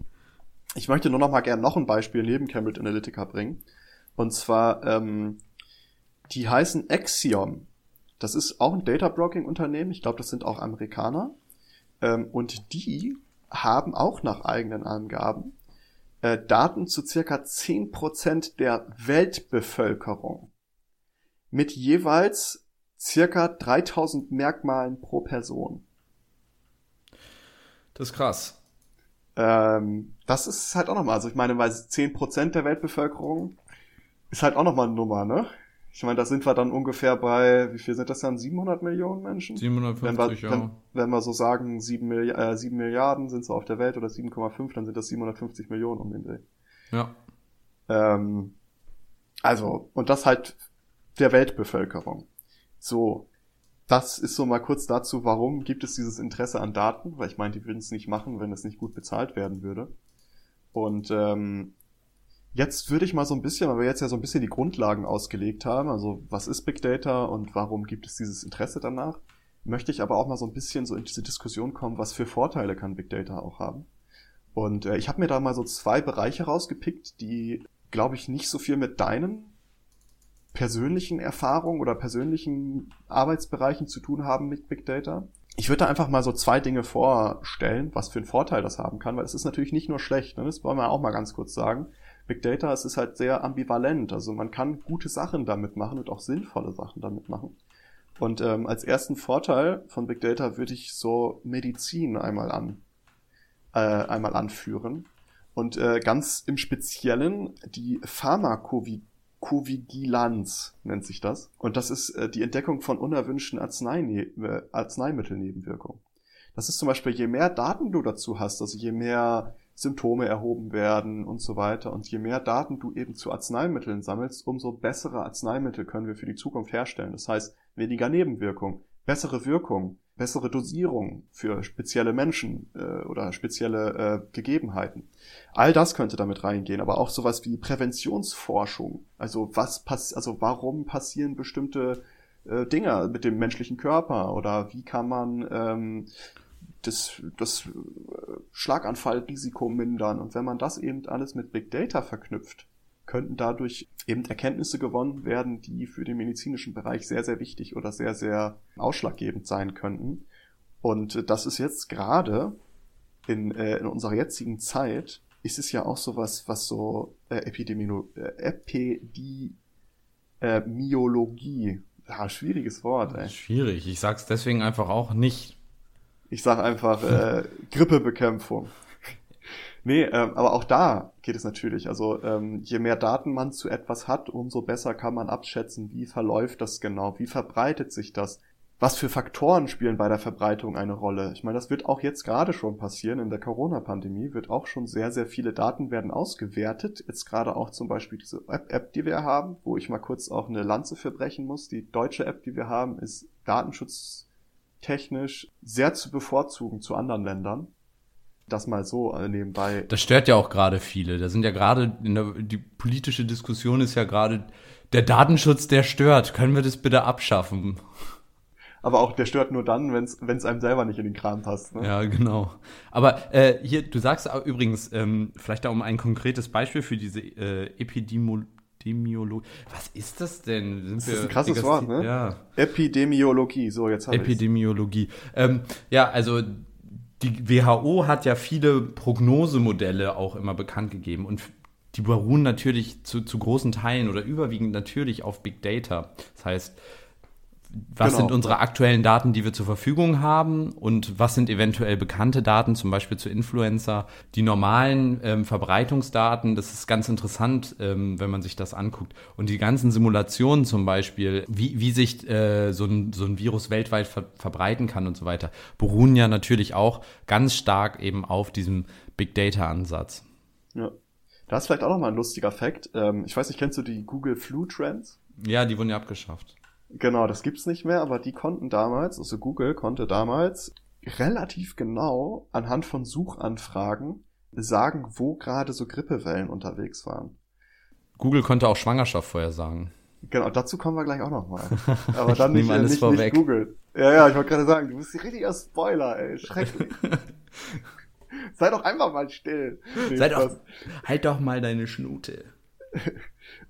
Ich möchte nur noch mal gerne noch ein Beispiel neben Cambridge Analytica bringen. Und zwar, ähm, die heißen Axiom. Das ist auch ein Data Broking Unternehmen. Ich glaube, das sind auch Amerikaner. Ähm, und die haben auch nach eigenen Angaben äh, Daten zu circa 10% der Weltbevölkerung mit jeweils circa 3000 Merkmalen pro Person. Das ist krass. Ähm, das ist halt auch nochmal, also ich meine, weil 10% der Weltbevölkerung ist halt auch nochmal eine Nummer, ne? Ich meine, da sind wir dann ungefähr bei, wie viel sind das dann? 700 Millionen Menschen? 750, wenn wir, ja. Wenn, wenn wir so sagen, 7, Milli äh, 7 Milliarden sind so auf der Welt oder 7,5, dann sind das 750 Millionen um den Dreh. Ja. Ähm, also, und das halt der Weltbevölkerung. So, das ist so mal kurz dazu, warum gibt es dieses Interesse an Daten, weil ich meine, die würden es nicht machen, wenn es nicht gut bezahlt werden würde. Und ähm, jetzt würde ich mal so ein bisschen, weil wir jetzt ja so ein bisschen die Grundlagen ausgelegt haben, also was ist Big Data und warum gibt es dieses Interesse danach, möchte ich aber auch mal so ein bisschen so in diese Diskussion kommen, was für Vorteile kann Big Data auch haben. Und äh, ich habe mir da mal so zwei Bereiche rausgepickt, die, glaube ich, nicht so viel mit deinen persönlichen Erfahrungen oder persönlichen Arbeitsbereichen zu tun haben mit Big Data. Ich würde da einfach mal so zwei Dinge vorstellen, was für einen Vorteil das haben kann, weil es ist natürlich nicht nur schlecht, ne? das wollen wir auch mal ganz kurz sagen. Big Data, es ist halt sehr ambivalent, also man kann gute Sachen damit machen und auch sinnvolle Sachen damit machen. Und ähm, als ersten Vorteil von Big Data würde ich so Medizin einmal an äh, einmal anführen und äh, ganz im Speziellen die Pharmakovi Pharmakovigilanz nennt sich das. Und das ist äh, die Entdeckung von unerwünschten Arzneine äh, Arzneimittelnebenwirkungen. Das ist zum Beispiel, je mehr Daten du dazu hast, also je mehr Symptome erhoben werden und so weiter und je mehr Daten du eben zu Arzneimitteln sammelst, umso bessere Arzneimittel können wir für die Zukunft herstellen. Das heißt, weniger Nebenwirkung, bessere Wirkung, bessere Dosierung für spezielle Menschen äh, oder spezielle äh, Gegebenheiten. All das könnte damit reingehen, aber auch sowas wie Präventionsforschung. Also was pass also warum passieren bestimmte äh, Dinge mit dem menschlichen Körper oder wie kann man ähm, das, das äh, Schlaganfallrisiko mindern und wenn man das eben alles mit Big Data verknüpft, könnten dadurch eben Erkenntnisse gewonnen werden, die für den medizinischen Bereich sehr, sehr wichtig oder sehr, sehr ausschlaggebend sein könnten. Und das ist jetzt gerade in, äh, in unserer jetzigen Zeit, ist es ja auch sowas, was so äh, Epidemiolo äh, Epidemiologie, ja, schwieriges Wort, ey. Schwierig, ich sag's deswegen einfach auch nicht. Ich sag einfach äh, Grippebekämpfung. Nee, ähm, aber auch da geht es natürlich. Also ähm, je mehr Daten man zu etwas hat, umso besser kann man abschätzen, wie verläuft das genau, wie verbreitet sich das, was für Faktoren spielen bei der Verbreitung eine Rolle. Ich meine, das wird auch jetzt gerade schon passieren. In der Corona-Pandemie wird auch schon sehr, sehr viele Daten werden ausgewertet. Jetzt gerade auch zum Beispiel diese App, die wir haben, wo ich mal kurz auch eine Lanze für brechen muss. Die deutsche App, die wir haben, ist datenschutztechnisch sehr zu bevorzugen zu anderen Ländern Das mal so äh, nebenbei. Das stört ja auch gerade viele. Da sind ja gerade, die politische Diskussion ist ja gerade, der Datenschutz, der stört. Können wir das bitte abschaffen? aber auch der stört nur dann, wenn es einem selber nicht in den Kram passt. Ne? Ja, genau. Aber äh, hier, du sagst übrigens, ähm, vielleicht da um ein konkretes Beispiel für diese äh, Epidemiologie. Was ist das denn? Sind das ist ein krasses Wort, ne? Ja. Epidemiologie, so jetzt habe Epidemiologie. Ähm, ja, also die WHO hat ja viele Prognosemodelle auch immer bekannt gegeben und die beruhen natürlich zu, zu großen Teilen oder überwiegend natürlich auf Big Data. Das heißt, was genau. sind unsere aktuellen Daten, die wir zur Verfügung haben und was sind eventuell bekannte Daten, zum Beispiel zu Influencer. Die normalen ähm, Verbreitungsdaten, das ist ganz interessant, ähm, wenn man sich das anguckt. Und die ganzen Simulationen zum Beispiel, wie, wie sich äh, so, ein, so ein Virus weltweit ver verbreiten kann und so weiter, beruhen ja natürlich auch ganz stark eben auf diesem Big Data-Ansatz. Ja. Da ist vielleicht auch nochmal ein lustiger Fakt. Ähm, ich weiß nicht, kennst du die Google Flu Trends? Ja, die wurden ja abgeschafft. Genau, das gibt's nicht mehr, aber die konnten damals, also Google konnte damals relativ genau anhand von Suchanfragen sagen, wo gerade so Grippewellen unterwegs waren. Google konnte auch Schwangerschaft vorher sagen. Genau, dazu kommen wir gleich auch nochmal. Aber dann nicht, alles nicht, vorweg. nicht Google. Ja, ja, ich wollte gerade sagen, du bist ein richtiger Spoiler, ey. Schrecklich. Sei doch einfach mal still. Nee, Sei doch, halt doch mal deine Schnute.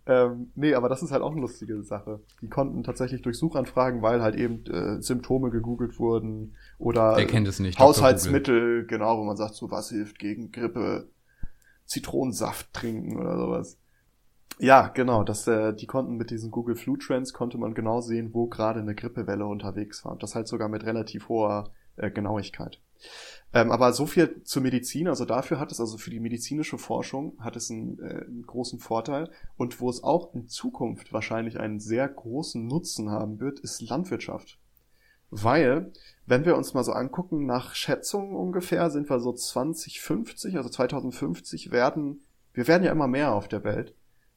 Ähm, nee, aber das ist halt auch eine lustige Sache. Die konnten tatsächlich durch Suchanfragen, weil halt eben äh, Symptome gegoogelt wurden oder nicht, Haushaltsmittel, genau, wo man sagt, so was hilft gegen Grippe, Zitronensaft trinken oder sowas. Ja, genau, das, äh, die konnten mit diesen Google Flu Trends konnte man genau sehen, wo gerade eine Grippewelle unterwegs war. Und das halt sogar mit relativ hoher äh, Genauigkeit. Ähm, aber so viel zur Medizin, also dafür hat es, also für die medizinische Forschung hat es einen, äh, einen großen Vorteil. Und wo es auch in Zukunft wahrscheinlich einen sehr großen Nutzen haben wird, ist Landwirtschaft. Weil, wenn wir uns mal so angucken, nach Schätzungen ungefähr sind wir so 2050, also 2050 werden, wir werden ja immer mehr auf der Welt.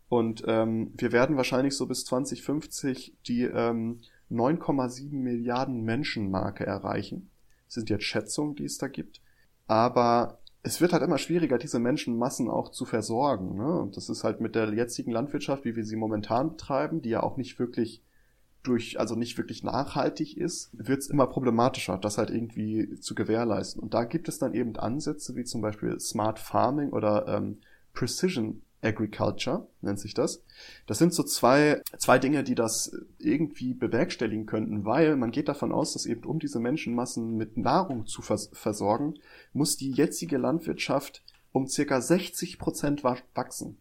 Und ähm, wir werden wahrscheinlich so bis 2050 die ähm, 9,7 Milliarden Menschen Marke erreichen sind jetzt Schätzungen, die es da gibt. Aber es wird halt immer schwieriger, diese Menschenmassen auch zu versorgen. Ne? Und das ist halt mit der jetzigen Landwirtschaft, wie wir sie momentan betreiben, die ja auch nicht wirklich durch, also nicht wirklich nachhaltig ist, wird es immer problematischer, das halt irgendwie zu gewährleisten. Und da gibt es dann eben Ansätze wie zum Beispiel Smart Farming oder ähm, Precision Agriculture nennt sich das. Das sind so zwei, zwei Dinge, die das irgendwie bewerkstelligen könnten, weil man geht davon aus, dass eben um diese Menschenmassen mit Nahrung zu vers versorgen, muss die jetzige Landwirtschaft um circa 60 Prozent wachsen.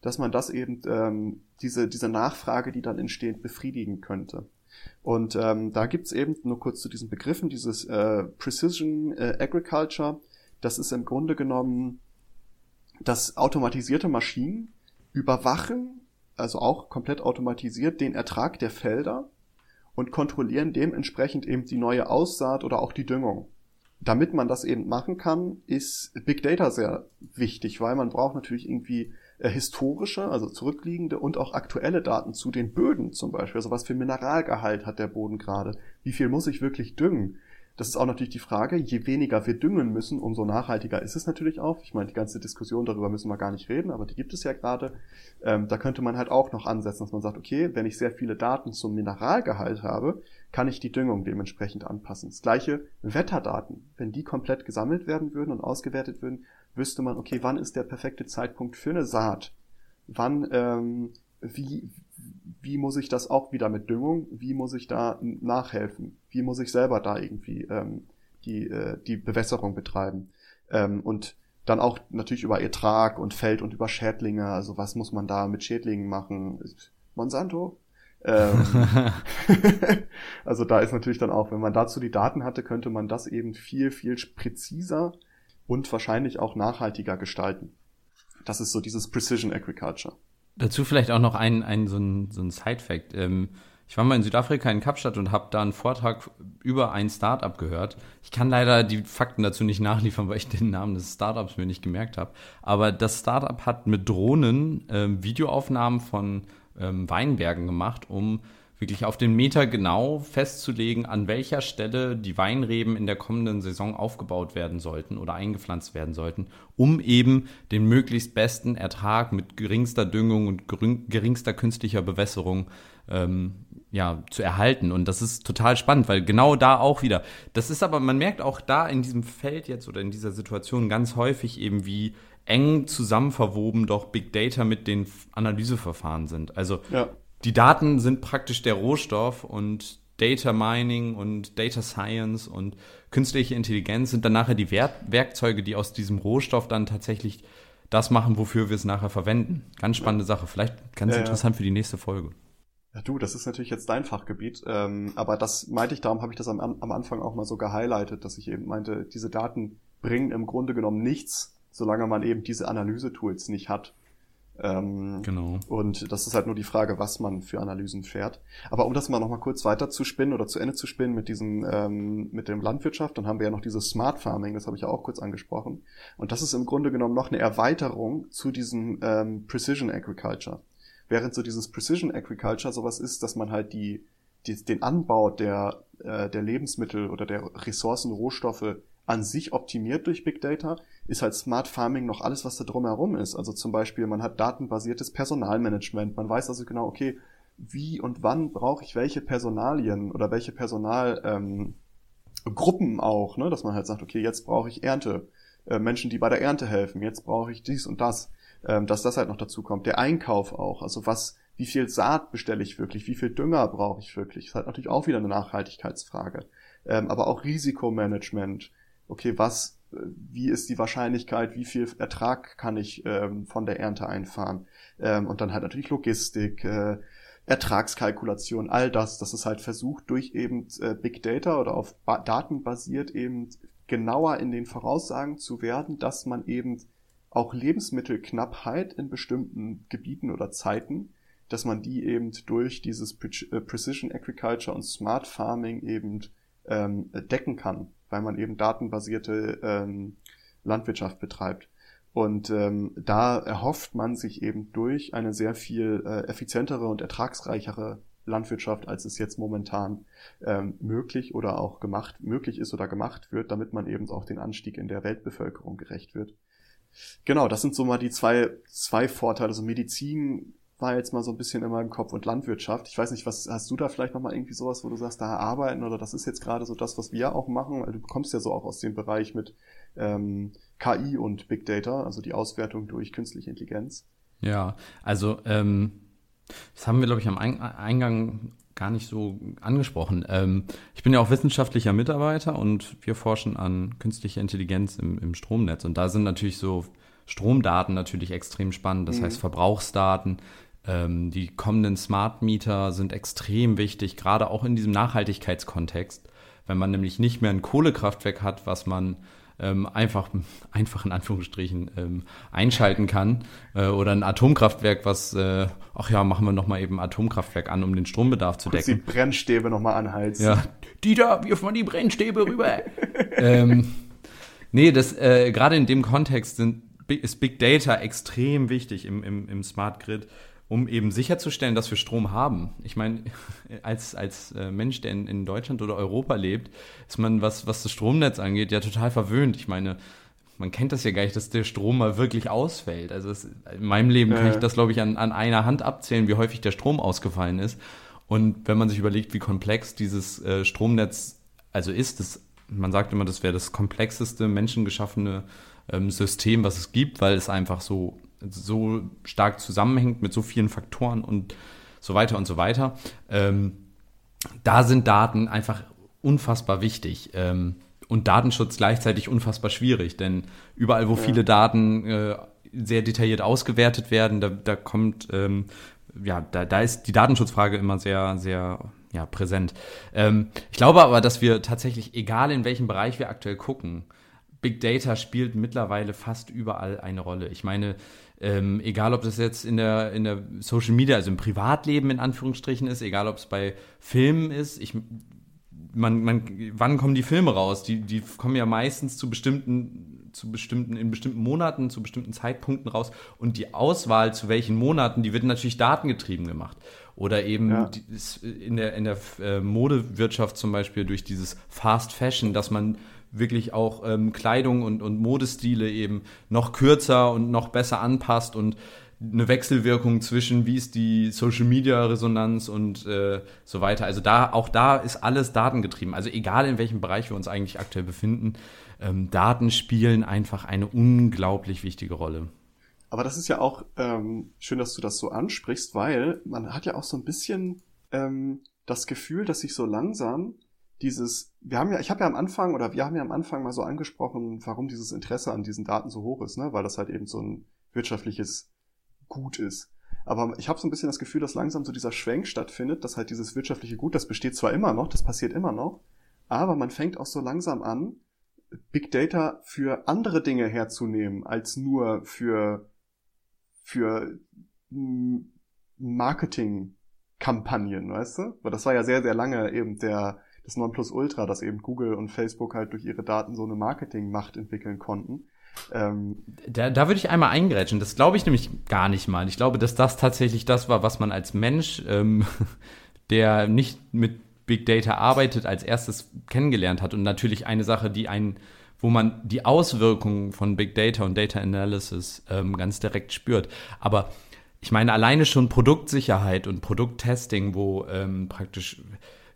Dass man das eben, ähm, diese, diese Nachfrage, die dann entsteht, befriedigen könnte. Und ähm, da gibt's eben nur kurz zu diesen Begriffen, dieses äh, Precision äh, Agriculture, das ist im Grunde genommen dass automatisierte Maschinen überwachen, also auch komplett automatisiert, den Ertrag der Felder und kontrollieren dementsprechend eben die neue Aussaat oder auch die Düngung. Damit man das eben machen kann, ist Big Data sehr wichtig, weil man braucht natürlich irgendwie äh, historische, also zurückliegende und auch aktuelle Daten zu den Böden zum Beispiel. Also was für Mineralgehalt hat der Boden gerade? Wie viel muss ich wirklich düngen? Das ist auch natürlich die Frage, je weniger wir düngen müssen, umso nachhaltiger ist es natürlich auch. Ich meine, die ganze Diskussion darüber müssen wir gar nicht reden, aber die gibt es ja gerade. Ähm, da könnte man halt auch noch ansetzen, dass man sagt, okay, wenn ich sehr viele Daten zum Mineralgehalt habe, kann ich die Düngung dementsprechend anpassen. Das gleiche Wetterdaten. Wenn die komplett gesammelt werden würden und ausgewertet würden, wüsste man, okay, wann ist der perfekte Zeitpunkt für eine Saat? Wann, ähm, wie, wie muss ich das auch wieder mit Düngung, wie muss ich da nachhelfen, wie muss ich selber da irgendwie ähm, die, äh, die Bewässerung betreiben. Ähm, und dann auch natürlich über Ertrag und Feld und über Schädlinge, also was muss man da mit Schädlingen machen? Monsanto? Ähm, also da ist natürlich dann auch, wenn man dazu die Daten hatte, könnte man das eben viel, viel präziser und wahrscheinlich auch nachhaltiger gestalten. Das ist so dieses Precision Agriculture. Dazu vielleicht auch noch ein, ein so ein, so ein Side-Fact. Ähm, ich war mal in Südafrika in Kapstadt und habe da einen Vortrag über ein Startup gehört. Ich kann leider die Fakten dazu nicht nachliefern, weil ich den Namen des Startups mir nicht gemerkt habe. Aber das Startup hat mit Drohnen ähm, Videoaufnahmen von ähm, Weinbergen gemacht, um wirklich auf den Meter genau festzulegen, an welcher Stelle die Weinreben in der kommenden Saison aufgebaut werden sollten oder eingepflanzt werden sollten, um eben den möglichst besten Ertrag mit geringster Düngung und geringster künstlicher Bewässerung ähm, ja, zu erhalten. Und das ist total spannend, weil genau da auch wieder, das ist aber, man merkt auch da in diesem Feld jetzt oder in dieser Situation ganz häufig eben, wie eng zusammen verwoben doch Big Data mit den Analyseverfahren sind. Also ja die Daten sind praktisch der Rohstoff und Data Mining und Data Science und künstliche Intelligenz sind dann nachher die Werk Werkzeuge, die aus diesem Rohstoff dann tatsächlich das machen, wofür wir es nachher verwenden. Ganz spannende ja. Sache. Vielleicht ganz ja, interessant ja. für die nächste Folge. Ja, du, das ist natürlich jetzt dein Fachgebiet, ähm, aber das meinte ich, darum habe ich das am, am Anfang auch mal so gehighlightet, dass ich eben meinte, diese Daten bringen im Grunde genommen nichts, solange man eben diese Analyse-Tools nicht hat. Ähm, genau. Und das ist halt nur die Frage, was man für Analysen fährt. Aber um das mal nochmal kurz weiter zu spinnen oder zu Ende zu spinnen mit diesem, ähm, mit dem Landwirtschaft, dann haben wir ja noch dieses Smart Farming, das habe ich ja auch kurz angesprochen. Und das ist im Grunde genommen noch eine Erweiterung zu diesem ähm, Precision Agriculture. Während so dieses Precision Agriculture sowas ist, dass man halt die, die den Anbau der, äh, der Lebensmittel oder der Ressourcen, Rohstoffe an sich optimiert durch Big Data, ist halt Smart Farming noch alles, was da drumherum ist. Also zum Beispiel, man hat datenbasiertes Personalmanagement. Man weiß also genau, okay, wie und wann brauche ich welche Personalien oder welche Personalgruppen ähm, auch, ne? dass man halt sagt, okay, jetzt brauche ich Ernte, äh, Menschen, die bei der Ernte helfen, jetzt brauche ich dies und das, ähm, dass das halt noch dazu kommt. Der Einkauf auch, also was, wie viel Saat bestelle ich wirklich, wie viel Dünger brauche ich wirklich, ist halt natürlich auch wieder eine Nachhaltigkeitsfrage. Ähm, aber auch Risikomanagement, okay, was, wie ist die Wahrscheinlichkeit, wie viel Ertrag kann ich ähm, von der Ernte einfahren? Ähm, und dann halt natürlich Logistik, äh, Ertragskalkulation, all das, das ist halt versucht durch eben äh, Big Data oder auf ba Daten basiert eben genauer in den Voraussagen zu werden, dass man eben auch Lebensmittelknappheit in bestimmten Gebieten oder Zeiten, dass man die eben durch dieses äh, Precision Agriculture und Smart Farming eben ähm, decken kann weil man eben datenbasierte ähm, Landwirtschaft betreibt. Und ähm, da erhofft man sich eben durch eine sehr viel äh, effizientere und ertragsreichere Landwirtschaft, als es jetzt momentan ähm, möglich oder auch gemacht, möglich ist oder gemacht wird, damit man eben auch den Anstieg in der Weltbevölkerung gerecht wird. Genau, das sind so mal die zwei, zwei Vorteile. Also Medizin war jetzt mal so ein bisschen in meinem Kopf und Landwirtschaft. Ich weiß nicht, was hast du da vielleicht noch mal irgendwie sowas, wo du sagst, da arbeiten oder das ist jetzt gerade so das, was wir auch machen, weil du kommst ja so auch aus dem Bereich mit ähm, KI und Big Data, also die Auswertung durch künstliche Intelligenz. Ja, also ähm, das haben wir, glaube ich, am Eingang gar nicht so angesprochen. Ähm, ich bin ja auch wissenschaftlicher Mitarbeiter und wir forschen an künstlicher Intelligenz im, im Stromnetz. Und da sind natürlich so Stromdaten natürlich extrem spannend, das mhm. heißt Verbrauchsdaten, ähm, die kommenden Smart Meter sind extrem wichtig, gerade auch in diesem Nachhaltigkeitskontext, wenn man nämlich nicht mehr ein Kohlekraftwerk hat, was man ähm, einfach, einfach in Anführungsstrichen ähm, einschalten kann äh, oder ein Atomkraftwerk, was, äh, ach ja, machen wir nochmal eben Atomkraftwerk an, um den Strombedarf zu decken. die Brennstäbe nochmal anheizen. Ja, Dieter, wirf mal die Brennstäbe rüber. ähm, nee, das, äh, gerade in dem Kontext sind, ist Big Data extrem wichtig im, im, im Smart Grid um eben sicherzustellen, dass wir Strom haben. Ich meine, als, als äh, Mensch, der in, in Deutschland oder Europa lebt, ist man, was, was das Stromnetz angeht, ja total verwöhnt. Ich meine, man kennt das ja gar nicht, dass der Strom mal wirklich ausfällt. Also es, in meinem Leben kann ich das, glaube ich, an, an einer Hand abzählen, wie häufig der Strom ausgefallen ist. Und wenn man sich überlegt, wie komplex dieses äh, Stromnetz also ist, das, man sagt immer, das wäre das komplexeste menschengeschaffene ähm, System, was es gibt, weil es einfach so so stark zusammenhängt mit so vielen Faktoren und so weiter und so weiter. Ähm, da sind Daten einfach unfassbar wichtig. Ähm, und Datenschutz gleichzeitig unfassbar schwierig, denn überall, wo ja. viele Daten äh, sehr detailliert ausgewertet werden, da, da kommt, ähm, ja, da, da ist die Datenschutzfrage immer sehr, sehr ja, präsent. Ähm, ich glaube aber, dass wir tatsächlich, egal in welchem Bereich wir aktuell gucken, Big Data spielt mittlerweile fast überall eine Rolle. Ich meine, ähm, egal, ob das jetzt in der, in der Social Media, also im Privatleben in Anführungsstrichen ist, egal, ob es bei Filmen ist. Ich, man, man, wann kommen die Filme raus? Die, die kommen ja meistens zu bestimmten zu bestimmten, in bestimmten Monaten, zu bestimmten Zeitpunkten raus. Und die Auswahl zu welchen Monaten, die wird natürlich datengetrieben gemacht. Oder eben ja. in der, in der äh, Modewirtschaft zum Beispiel durch dieses Fast Fashion, dass man wirklich auch ähm, Kleidung und, und Modestile eben noch kürzer und noch besser anpasst und eine Wechselwirkung zwischen, wie ist die Social Media Resonanz und äh, so weiter. Also da, auch da ist alles datengetrieben. Also egal in welchem Bereich wir uns eigentlich aktuell befinden, ähm, Daten spielen einfach eine unglaublich wichtige Rolle. Aber das ist ja auch ähm, schön, dass du das so ansprichst, weil man hat ja auch so ein bisschen ähm, das Gefühl, dass sich so langsam dieses, wir haben ja, ich habe ja am Anfang oder wir haben ja am Anfang mal so angesprochen, warum dieses Interesse an diesen Daten so hoch ist, ne? weil das halt eben so ein wirtschaftliches Gut ist. Aber ich habe so ein bisschen das Gefühl, dass langsam so dieser Schwenk stattfindet, dass halt dieses wirtschaftliche Gut, das besteht zwar immer noch, das passiert immer noch, aber man fängt auch so langsam an, Big Data für andere Dinge herzunehmen, als nur für, für Marketing-Kampagnen, weißt du? Weil das war ja sehr, sehr lange eben der, das Nonplusultra, dass eben Google und Facebook halt durch ihre Daten so eine Marketingmacht entwickeln konnten. Ähm, da, da würde ich einmal eingrätschen. Das glaube ich nämlich gar nicht mal. Ich glaube, dass das tatsächlich das war, was man als Mensch, ähm, der nicht mit Big Data arbeitet, als erstes kennengelernt hat. Und natürlich eine Sache, die einen, wo man die Auswirkungen von Big Data und Data Analysis ähm, ganz direkt spürt. Aber ich meine, alleine schon Produktsicherheit und Produkttesting, wo ähm, praktisch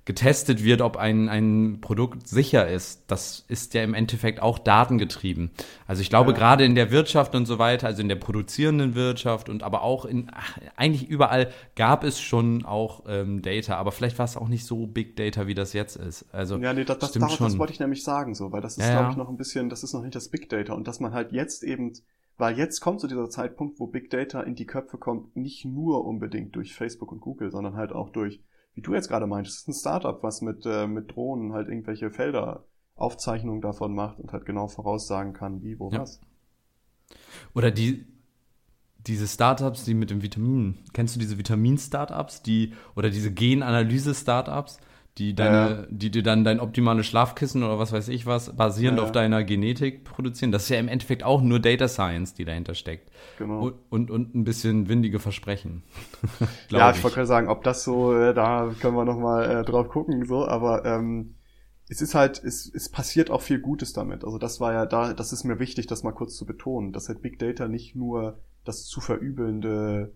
getestet wird, ob ein, ein Produkt sicher ist, das ist ja im Endeffekt auch datengetrieben. Also ich glaube, ja. gerade in der Wirtschaft und so weiter, also in der produzierenden Wirtschaft und aber auch in, ach, eigentlich überall gab es schon auch ähm, Data, aber vielleicht war es auch nicht so Big Data, wie das jetzt ist. Also ja, nee, das, das, das, das wollte ich nämlich sagen, so, weil das ist, ja, glaube ich, noch ein bisschen, das ist noch nicht das Big Data und dass man halt jetzt eben weil jetzt kommt so dieser Zeitpunkt, wo Big Data in die Köpfe kommt, nicht nur unbedingt durch Facebook und Google, sondern halt auch durch wie du jetzt gerade meintest, ist ein Startup, was mit, äh, mit Drohnen halt irgendwelche Felder Aufzeichnungen davon macht und halt genau voraussagen kann, wie, wo, ja. was. Oder die, diese Startups, die mit dem Vitamin, kennst du diese Vitamin-Startups, die, oder diese Genanalyse-Startups, die deine, ja. die dir dann dein optimales Schlafkissen oder was weiß ich was, basierend ja. auf deiner Genetik produzieren. Das ist ja im Endeffekt auch nur Data Science, die dahinter steckt. Genau. Und, und, und ein bisschen windige Versprechen. ja, ich, ich wollte gerade sagen, ob das so, äh, da können wir nochmal äh, drauf gucken, so, aber ähm, es ist halt, es, es passiert auch viel Gutes damit. Also das war ja da, das ist mir wichtig, das mal kurz zu betonen, dass halt Big Data nicht nur das zu verübelnde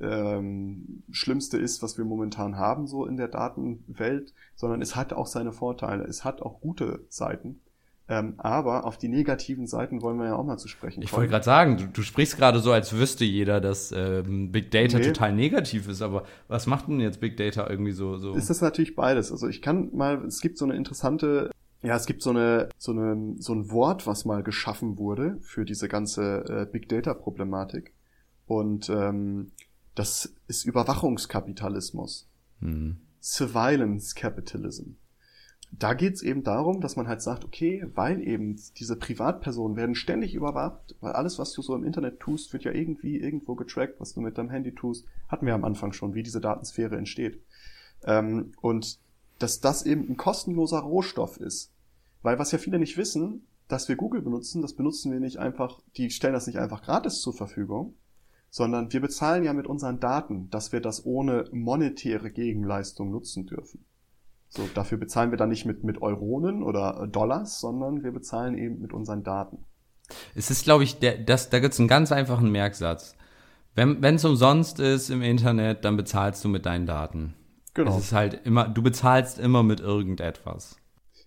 ähm, Schlimmste ist, was wir momentan haben, so in der Datenwelt, sondern es hat auch seine Vorteile. Es hat auch gute Seiten. Ähm, aber auf die negativen Seiten wollen wir ja auch mal zu sprechen kommen. Ich wollte gerade sagen, du, du, sprichst gerade so, als wüsste jeder, dass ähm, Big Data nee. total negativ ist, aber was macht denn jetzt Big Data irgendwie so? so? Ist das natürlich beides. Also ich kann mal, es gibt so eine interessante, ja, es gibt so eine, so eine, so ein Wort, was mal geschaffen wurde für diese ganze äh, Big Data Problematik. Und ähm, das ist Überwachungskapitalismus. Mhm. Surveillance Capitalism. Da geht's eben darum, dass man halt sagt, okay, weil eben diese Privatpersonen werden ständig überwacht, weil alles, was du so im Internet tust, wird ja irgendwie irgendwo getrackt, was du mit deinem Handy tust, hatten wir am Anfang schon, wie diese Datensphäre entsteht. Ähm, und dass das eben ein kostenloser Rohstoff ist. Weil was ja viele nicht wissen, dass wir Google benutzen, das benutzen wir nicht einfach, die stellen das nicht einfach gratis zur Verfügung, sondern wir bezahlen ja mit unseren Daten, dass wir das ohne monetäre Gegenleistung nutzen dürfen. So, dafür bezahlen wir dann nicht mit, mit Euronen oder Dollars, sondern wir bezahlen eben mit unseren Daten. Es ist, glaube ich, der, das, da gibt es einen ganz einfachen Merksatz. Wenn es umsonst ist im Internet, dann bezahlst du mit deinen Daten. Genau. Es ist halt immer, du bezahlst immer mit irgendetwas.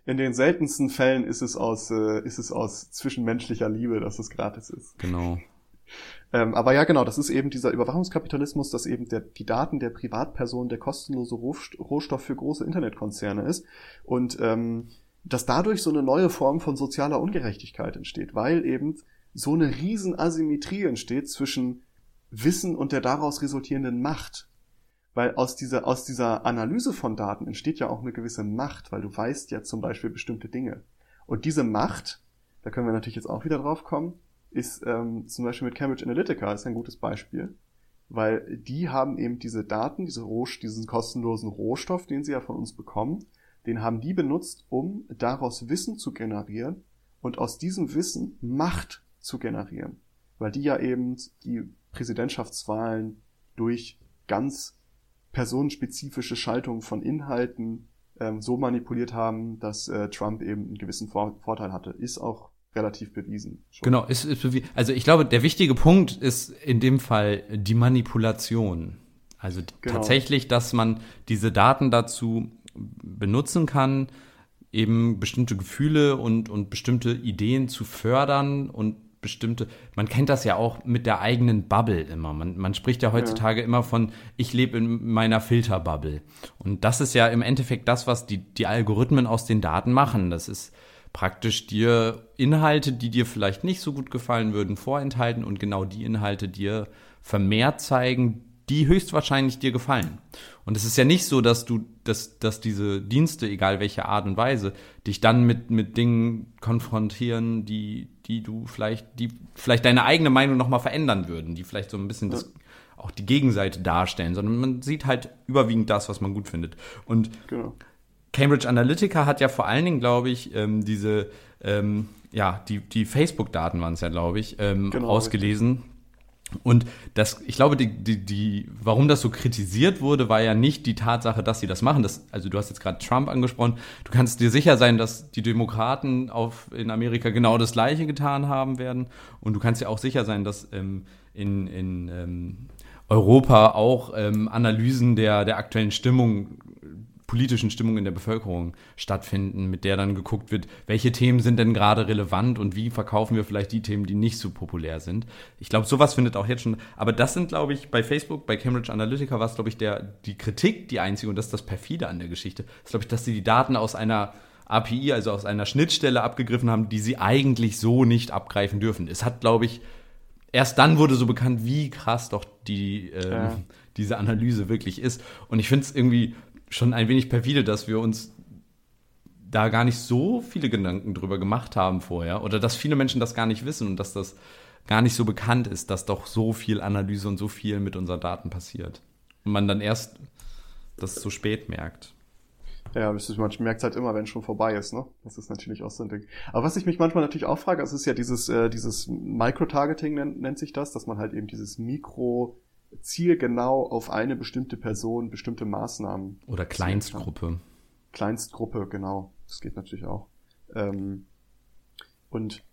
In den seltensten Fällen ist es aus, äh, ist es aus zwischenmenschlicher Liebe, dass es gratis ist. Genau. Ähm, aber ja, genau, das ist eben dieser Überwachungskapitalismus, dass eben der, die Daten der Privatperson der kostenlose Rohstoff für große Internetkonzerne ist und ähm, dass dadurch so eine neue Form von sozialer Ungerechtigkeit entsteht, weil eben so eine riesen Asymmetrie entsteht zwischen Wissen und der daraus resultierenden Macht. Weil aus dieser, aus dieser Analyse von Daten entsteht ja auch eine gewisse Macht, weil du weißt ja zum Beispiel bestimmte Dinge. Und diese Macht, da können wir natürlich jetzt auch wieder drauf kommen, ist ähm, zum Beispiel mit Cambridge Analytica ist ein gutes Beispiel, weil die haben eben diese Daten, diese Roh diesen kostenlosen Rohstoff, den sie ja von uns bekommen, den haben die benutzt, um daraus Wissen zu generieren und aus diesem Wissen Macht zu generieren. Weil die ja eben die Präsidentschaftswahlen durch ganz personenspezifische Schaltungen von Inhalten ähm, so manipuliert haben, dass äh, Trump eben einen gewissen Vor Vorteil hatte. Ist auch relativ bewiesen. Schon. Genau, ist, ist bewiesen. Also ich glaube, der wichtige Punkt ist in dem Fall die Manipulation. Also genau. tatsächlich, dass man diese Daten dazu benutzen kann, eben bestimmte Gefühle und, und bestimmte Ideen zu fördern und bestimmte, man kennt das ja auch mit der eigenen Bubble immer. Man, man spricht ja heutzutage ja. immer von, ich lebe in meiner Filterbubble. Und das ist ja im Endeffekt das, was die, die Algorithmen aus den Daten machen. Das ist praktisch dir Inhalte, die dir vielleicht nicht so gut gefallen würden, vorenthalten und genau die Inhalte dir vermehrt zeigen, die höchstwahrscheinlich dir gefallen. Und es ist ja nicht so, dass du, dass, dass diese Dienste, egal welche Art und Weise, dich dann mit, mit Dingen konfrontieren, die, die du vielleicht, die vielleicht deine eigene Meinung nochmal verändern würden, die vielleicht so ein bisschen das, auch die Gegenseite darstellen, sondern man sieht halt überwiegend das, was man gut findet. Und genau. Cambridge Analytica hat ja vor allen Dingen, glaube ich, ähm, diese, ähm, ja, die, die Facebook-Daten waren es ja, glaube ich, ähm, genau, ausgelesen. Richtig und das, ich glaube, die, die, die, warum das so kritisiert wurde, war ja nicht die Tatsache, dass sie das machen. Das, also du hast jetzt gerade Trump angesprochen. Du kannst dir sicher sein, dass die Demokraten auf, in Amerika genau das Gleiche getan haben werden. Und du kannst dir auch sicher sein, dass ähm, in, in ähm, Europa auch ähm, Analysen der, der aktuellen Stimmung politischen Stimmung in der Bevölkerung stattfinden, mit der dann geguckt wird, welche Themen sind denn gerade relevant und wie verkaufen wir vielleicht die Themen, die nicht so populär sind. Ich glaube, sowas findet auch jetzt schon, aber das sind, glaube ich, bei Facebook, bei Cambridge Analytica war es, glaube ich, der, die Kritik die einzige und das ist das perfide an der Geschichte, ist, glaube ich, dass sie die Daten aus einer API, also aus einer Schnittstelle abgegriffen haben, die sie eigentlich so nicht abgreifen dürfen. Es hat, glaube ich, erst dann wurde so bekannt, wie krass doch die, ähm, ja. diese Analyse wirklich ist. Und ich finde es irgendwie schon ein wenig perfide, dass wir uns da gar nicht so viele Gedanken drüber gemacht haben vorher oder dass viele Menschen das gar nicht wissen und dass das gar nicht so bekannt ist, dass doch so viel Analyse und so viel mit unseren Daten passiert. Und man dann erst das so spät merkt. Ja, man merkt es halt immer, wenn es schon vorbei ist, ne? Das ist natürlich auch so ein Ding. Aber was ich mich manchmal natürlich auch frage, es ist ja dieses, äh, dieses Micro-Targeting nennt, nennt sich das, dass man halt eben dieses Mikro- zielgenau auf eine bestimmte Person bestimmte Maßnahmen. Oder Kleinstgruppe. Kleinstgruppe, genau. Das geht natürlich auch. Ähm, und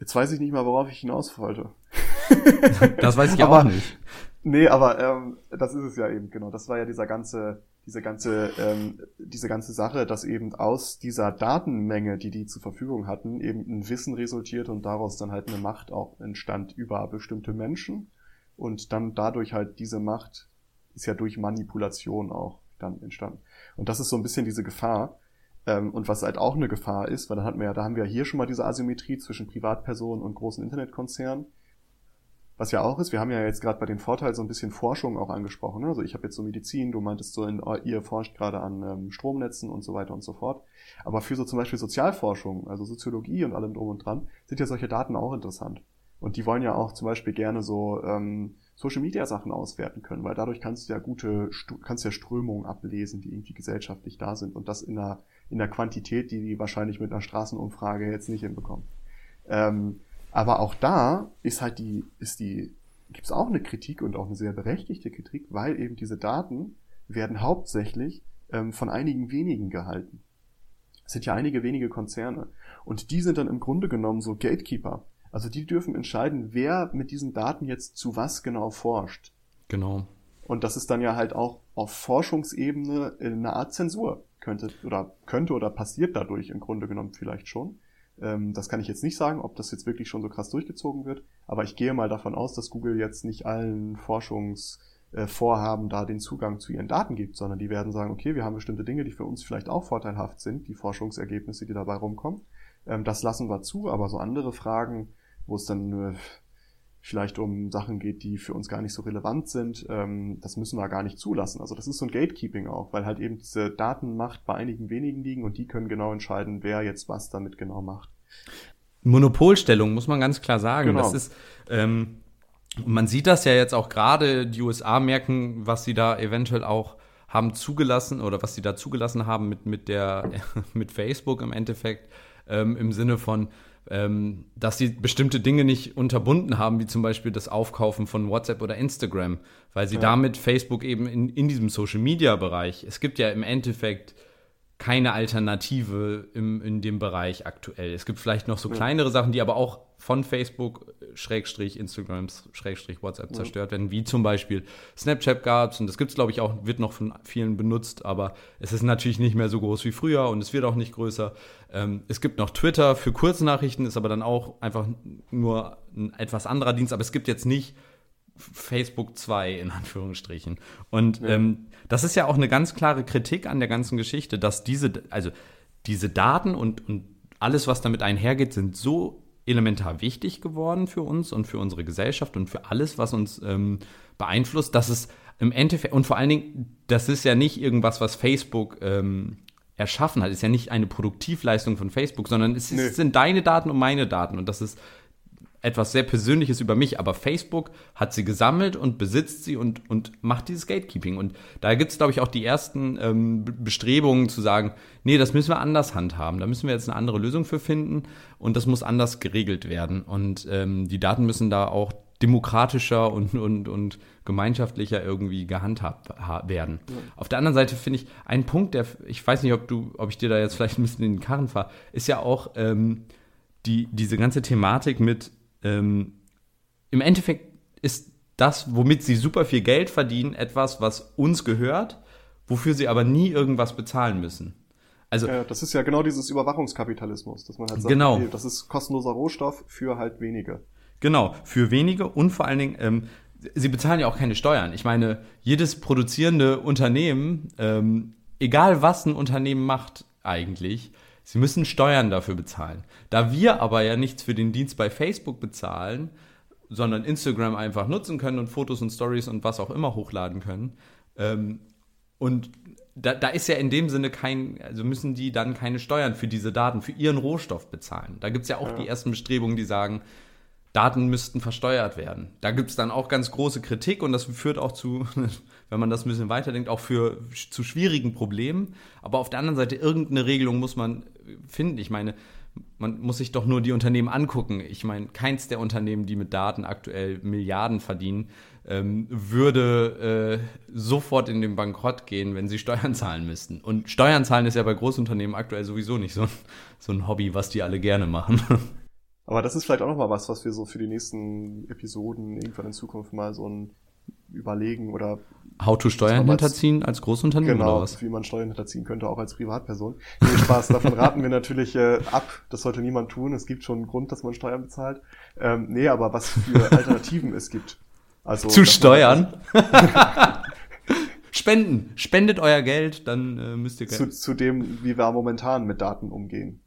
jetzt weiß ich nicht mal, worauf ich hinaus wollte. das weiß ich aber, auch nicht. Nee, aber ähm, das ist es ja eben, genau. Das war ja dieser ganze, diese ganze, ähm, diese ganze Sache, dass eben aus dieser Datenmenge, die die zur Verfügung hatten, eben ein Wissen resultiert und daraus dann halt eine Macht auch entstand über bestimmte Menschen und dann dadurch halt diese Macht ist ja durch Manipulation auch dann entstanden. Und das ist so ein bisschen diese Gefahr. Ähm, und was halt auch eine Gefahr ist, weil da hatten wir ja, da haben wir ja hier schon mal diese Asymmetrie zwischen Privatpersonen und großen Internetkonzernen. Was ja auch ist, wir haben ja jetzt gerade bei den Vorteilen so ein bisschen Forschung auch angesprochen. Also ich habe jetzt so Medizin, du meintest so, in, ihr forscht gerade an ähm, Stromnetzen und so weiter und so fort. Aber für so zum Beispiel Sozialforschung, also Soziologie und allem drum und dran, sind ja solche Daten auch interessant. Und die wollen ja auch zum Beispiel gerne so ähm, Social Media Sachen auswerten können, weil dadurch kannst du ja gute, kannst ja Strömungen ablesen, die irgendwie gesellschaftlich da sind und das in einer, in einer Quantität, die die wahrscheinlich mit einer Straßenumfrage jetzt nicht hinbekommen. Ähm, aber auch da ist halt die, ist die, gibt es auch eine Kritik und auch eine sehr berechtigte Kritik, weil eben diese Daten werden hauptsächlich ähm, von einigen wenigen gehalten. Es sind ja einige wenige Konzerne. Und die sind dann im Grunde genommen so Gatekeeper. Also die dürfen entscheiden, wer mit diesen Daten jetzt zu was genau forscht. Genau. Und das ist dann ja halt auch auf Forschungsebene eine Art Zensur. Könnte oder könnte oder passiert dadurch im Grunde genommen vielleicht schon. Ähm, das kann ich jetzt nicht sagen, ob das jetzt wirklich schon so krass durchgezogen wird. Aber ich gehe mal davon aus, dass Google jetzt nicht allen Forschungsvorhaben da den Zugang zu ihren Daten gibt, sondern die werden sagen, okay, wir haben bestimmte Dinge, die für uns vielleicht auch vorteilhaft sind, die Forschungsergebnisse, die dabei rumkommen. Ähm, das lassen wir zu, aber so andere Fragen, wo es dann äh, vielleicht um Sachen geht, die für uns gar nicht so relevant sind, ähm, das müssen wir gar nicht zulassen. Also das ist so ein Gatekeeping auch, weil halt eben diese Datenmacht bei einigen wenigen liegen und die können genau entscheiden, wer jetzt was damit genau macht. Monopolstellung, muss man ganz klar sagen. Genau. Das ist, ähm, man sieht das ja jetzt auch gerade, die USA merken, was sie da eventuell auch haben zugelassen oder was sie da zugelassen haben mit, mit der, mit Facebook im Endeffekt ähm, im Sinne von, ähm, dass sie bestimmte Dinge nicht unterbunden haben, wie zum Beispiel das Aufkaufen von WhatsApp oder Instagram, weil sie ja. damit Facebook eben in, in diesem Social-Media-Bereich, es gibt ja im Endeffekt keine Alternative im, in dem Bereich aktuell. Es gibt vielleicht noch so kleinere Sachen, die aber auch von Facebook, Schrägstrich, Instagram, Schrägstrich, WhatsApp ja. zerstört werden, wie zum Beispiel Snapchat gab es und das gibt es, glaube ich, auch, wird noch von vielen benutzt, aber es ist natürlich nicht mehr so groß wie früher und es wird auch nicht größer. Ähm, es gibt noch Twitter für Kurznachrichten, ist aber dann auch einfach nur ein etwas anderer Dienst, aber es gibt jetzt nicht Facebook 2 in Anführungsstrichen. Und ja. ähm, das ist ja auch eine ganz klare Kritik an der ganzen Geschichte, dass diese, also diese Daten und, und alles, was damit einhergeht, sind so elementar wichtig geworden für uns und für unsere Gesellschaft und für alles, was uns ähm, beeinflusst, dass es im Endeffekt, und vor allen Dingen, das ist ja nicht irgendwas, was Facebook ähm, erschaffen hat, ist ja nicht eine Produktivleistung von Facebook, sondern es, ist, es sind deine Daten und meine Daten und das ist etwas sehr Persönliches über mich, aber Facebook hat sie gesammelt und besitzt sie und, und macht dieses Gatekeeping. Und da gibt es, glaube ich, auch die ersten ähm, Bestrebungen zu sagen, nee, das müssen wir anders handhaben. Da müssen wir jetzt eine andere Lösung für finden und das muss anders geregelt werden. Und ähm, die Daten müssen da auch demokratischer und, und, und gemeinschaftlicher irgendwie gehandhabt werden. Ja. Auf der anderen Seite finde ich, ein Punkt, der, ich weiß nicht, ob du, ob ich dir da jetzt vielleicht ein bisschen in den Karren fahre, ist ja auch ähm, die, diese ganze Thematik mit ähm, im Endeffekt ist das, womit sie super viel Geld verdienen, etwas, was uns gehört, wofür sie aber nie irgendwas bezahlen müssen. Also, ja, das ist ja genau dieses Überwachungskapitalismus, dass man halt sagt, genau. okay, das ist kostenloser Rohstoff für halt wenige. Genau, für wenige und vor allen Dingen, ähm, sie bezahlen ja auch keine Steuern. Ich meine, jedes produzierende Unternehmen, ähm, egal was ein Unternehmen macht eigentlich, Sie müssen Steuern dafür bezahlen. Da wir aber ja nichts für den Dienst bei Facebook bezahlen, sondern Instagram einfach nutzen können und Fotos und Stories und was auch immer hochladen können. Ähm, und da, da ist ja in dem Sinne kein, also müssen die dann keine Steuern für diese Daten, für ihren Rohstoff bezahlen. Da gibt es ja auch ja. die ersten Bestrebungen, die sagen, Daten müssten versteuert werden. Da gibt es dann auch ganz große Kritik und das führt auch zu, wenn man das ein bisschen weiterdenkt, auch für zu schwierigen Problemen. Aber auf der anderen Seite, irgendeine Regelung muss man finden. Ich meine, man muss sich doch nur die Unternehmen angucken. Ich meine, keins der Unternehmen, die mit Daten aktuell Milliarden verdienen, ähm, würde äh, sofort in den Bankrott gehen, wenn sie Steuern zahlen müssten. Und Steuern zahlen ist ja bei Großunternehmen aktuell sowieso nicht so, so ein Hobby, was die alle gerne machen. Aber das ist vielleicht auch nochmal was, was wir so für die nächsten Episoden irgendwann in Zukunft mal so ein überlegen oder How to Steuern hinterziehen als Großunternehmen genau, oder was? wie man Steuern hinterziehen könnte, auch als Privatperson. Nee, Spaß, davon raten wir natürlich äh, ab. Das sollte niemand tun. Es gibt schon einen Grund, dass man Steuern bezahlt. Ähm, nee, aber was für Alternativen es gibt. Also, Zu Steuern? Spenden. Spendet euer Geld, dann äh, müsst ihr... Zu, zu dem, wie wir momentan mit Daten umgehen.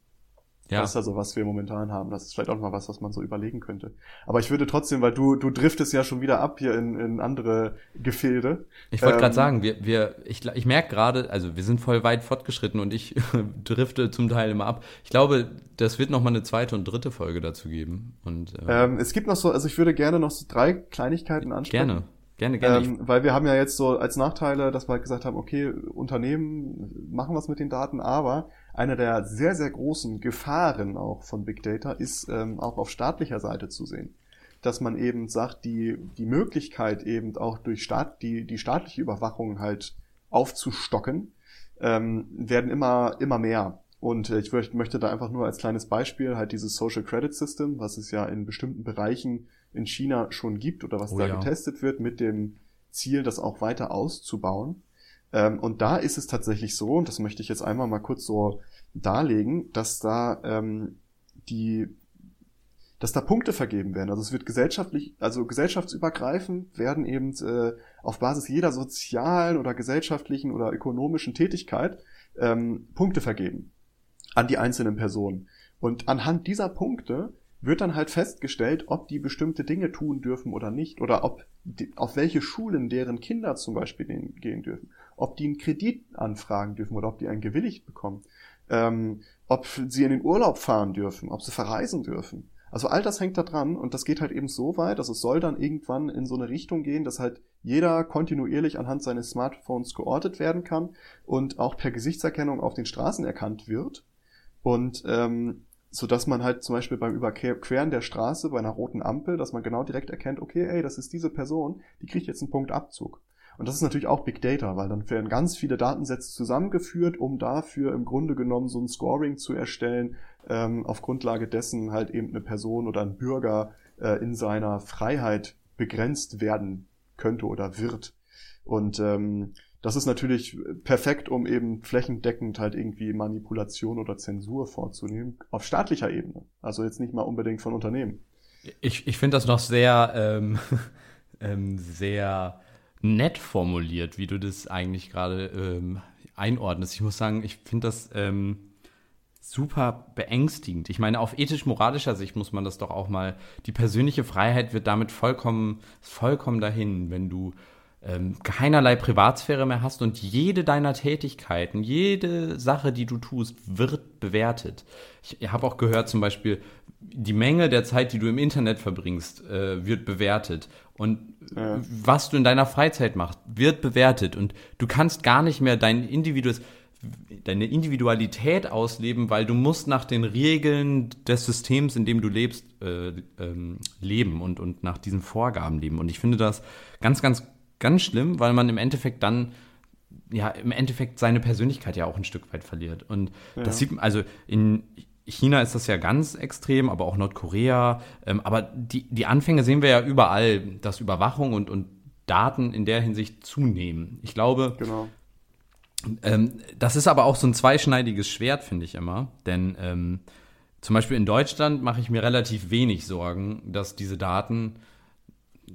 Ja. Das ist also, was wir momentan haben. Das ist vielleicht auch mal was, was man so überlegen könnte. Aber ich würde trotzdem, weil du, du driftest ja schon wieder ab hier in, in andere Gefilde. Ich wollte ähm, gerade sagen, wir, wir, ich, ich merke gerade, also wir sind voll weit fortgeschritten und ich drifte zum Teil immer ab. Ich glaube, das wird noch mal eine zweite und dritte Folge dazu geben. Und, äh, ähm, es gibt noch so, also ich würde gerne noch so drei Kleinigkeiten ansprechen. Gerne. Gerne, gerne. Ähm, weil wir haben ja jetzt so als Nachteile, dass wir halt gesagt haben, okay, Unternehmen machen was mit den Daten, aber eine der sehr, sehr großen Gefahren auch von Big Data ist ähm, auch auf staatlicher Seite zu sehen. Dass man eben sagt, die, die Möglichkeit eben auch durch Staat, die, die staatliche Überwachung halt aufzustocken, ähm, werden immer, immer mehr. Und äh, ich möchte da einfach nur als kleines Beispiel halt dieses Social Credit System, was es ja in bestimmten Bereichen in China schon gibt oder was oh, da ja. getestet wird mit dem Ziel, das auch weiter auszubauen. Ähm, und da ist es tatsächlich so, und das möchte ich jetzt einmal mal kurz so darlegen, dass da ähm, die dass da Punkte vergeben werden. Also es wird gesellschaftlich, also gesellschaftsübergreifend werden eben äh, auf Basis jeder sozialen oder gesellschaftlichen oder ökonomischen Tätigkeit ähm, Punkte vergeben an die einzelnen Personen. Und anhand dieser Punkte wird dann halt festgestellt, ob die bestimmte Dinge tun dürfen oder nicht, oder ob die, auf welche Schulen deren Kinder zum Beispiel gehen dürfen ob die einen Kredit anfragen dürfen oder ob die einen gewilligt bekommen, ähm, ob sie in den Urlaub fahren dürfen, ob sie verreisen dürfen. Also all das hängt da dran und das geht halt eben so weit, dass es soll dann irgendwann in so eine Richtung gehen, dass halt jeder kontinuierlich anhand seines Smartphones geortet werden kann und auch per Gesichtserkennung auf den Straßen erkannt wird. Und ähm, so dass man halt zum Beispiel beim Überqueren der Straße bei einer roten Ampel, dass man genau direkt erkennt, okay, ey, das ist diese Person, die kriegt jetzt einen Punkt Abzug. Und das ist natürlich auch Big Data, weil dann werden ganz viele Datensätze zusammengeführt, um dafür im Grunde genommen so ein Scoring zu erstellen, ähm, auf Grundlage dessen halt eben eine Person oder ein Bürger äh, in seiner Freiheit begrenzt werden könnte oder wird. Und ähm, das ist natürlich perfekt, um eben flächendeckend halt irgendwie Manipulation oder Zensur vorzunehmen, auf staatlicher Ebene. Also jetzt nicht mal unbedingt von Unternehmen. Ich, ich finde das noch sehr, ähm, ähm, sehr nett formuliert, wie du das eigentlich gerade ähm, einordnest. Ich muss sagen, ich finde das ähm, super beängstigend. Ich meine, auf ethisch-moralischer Sicht muss man das doch auch mal. Die persönliche Freiheit wird damit vollkommen, vollkommen dahin, wenn du ähm, keinerlei Privatsphäre mehr hast und jede deiner Tätigkeiten, jede Sache, die du tust, wird bewertet. Ich habe auch gehört, zum Beispiel, die Menge der Zeit, die du im Internet verbringst, äh, wird bewertet. Und ja. was du in deiner Freizeit machst, wird bewertet. Und du kannst gar nicht mehr dein individuelles deine Individualität ausleben, weil du musst nach den Regeln des Systems, in dem du lebst, äh, ähm, leben und, und nach diesen Vorgaben leben. Und ich finde das ganz, ganz, ganz schlimm, weil man im Endeffekt dann ja im Endeffekt seine Persönlichkeit ja auch ein Stück weit verliert. Und ja. das sieht man, also in China ist das ja ganz extrem, aber auch Nordkorea. Ähm, aber die, die Anfänge sehen wir ja überall, dass Überwachung und, und Daten in der Hinsicht zunehmen. Ich glaube, genau. Ähm, das ist aber auch so ein zweischneidiges Schwert, finde ich immer. Denn ähm, zum Beispiel in Deutschland mache ich mir relativ wenig Sorgen, dass diese Daten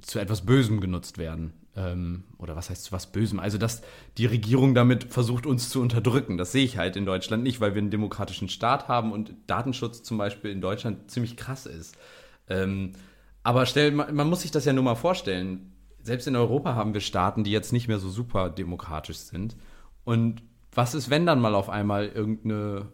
zu etwas Bösem genutzt werden. Ähm, oder was heißt zu was Bösem? Also, dass die Regierung damit versucht, uns zu unterdrücken. Das sehe ich halt in Deutschland nicht, weil wir einen demokratischen Staat haben und Datenschutz zum Beispiel in Deutschland ziemlich krass ist. Ähm, aber stell, man, man muss sich das ja nur mal vorstellen. Selbst in Europa haben wir Staaten, die jetzt nicht mehr so super demokratisch sind. Und was ist, wenn dann mal auf einmal irgendeine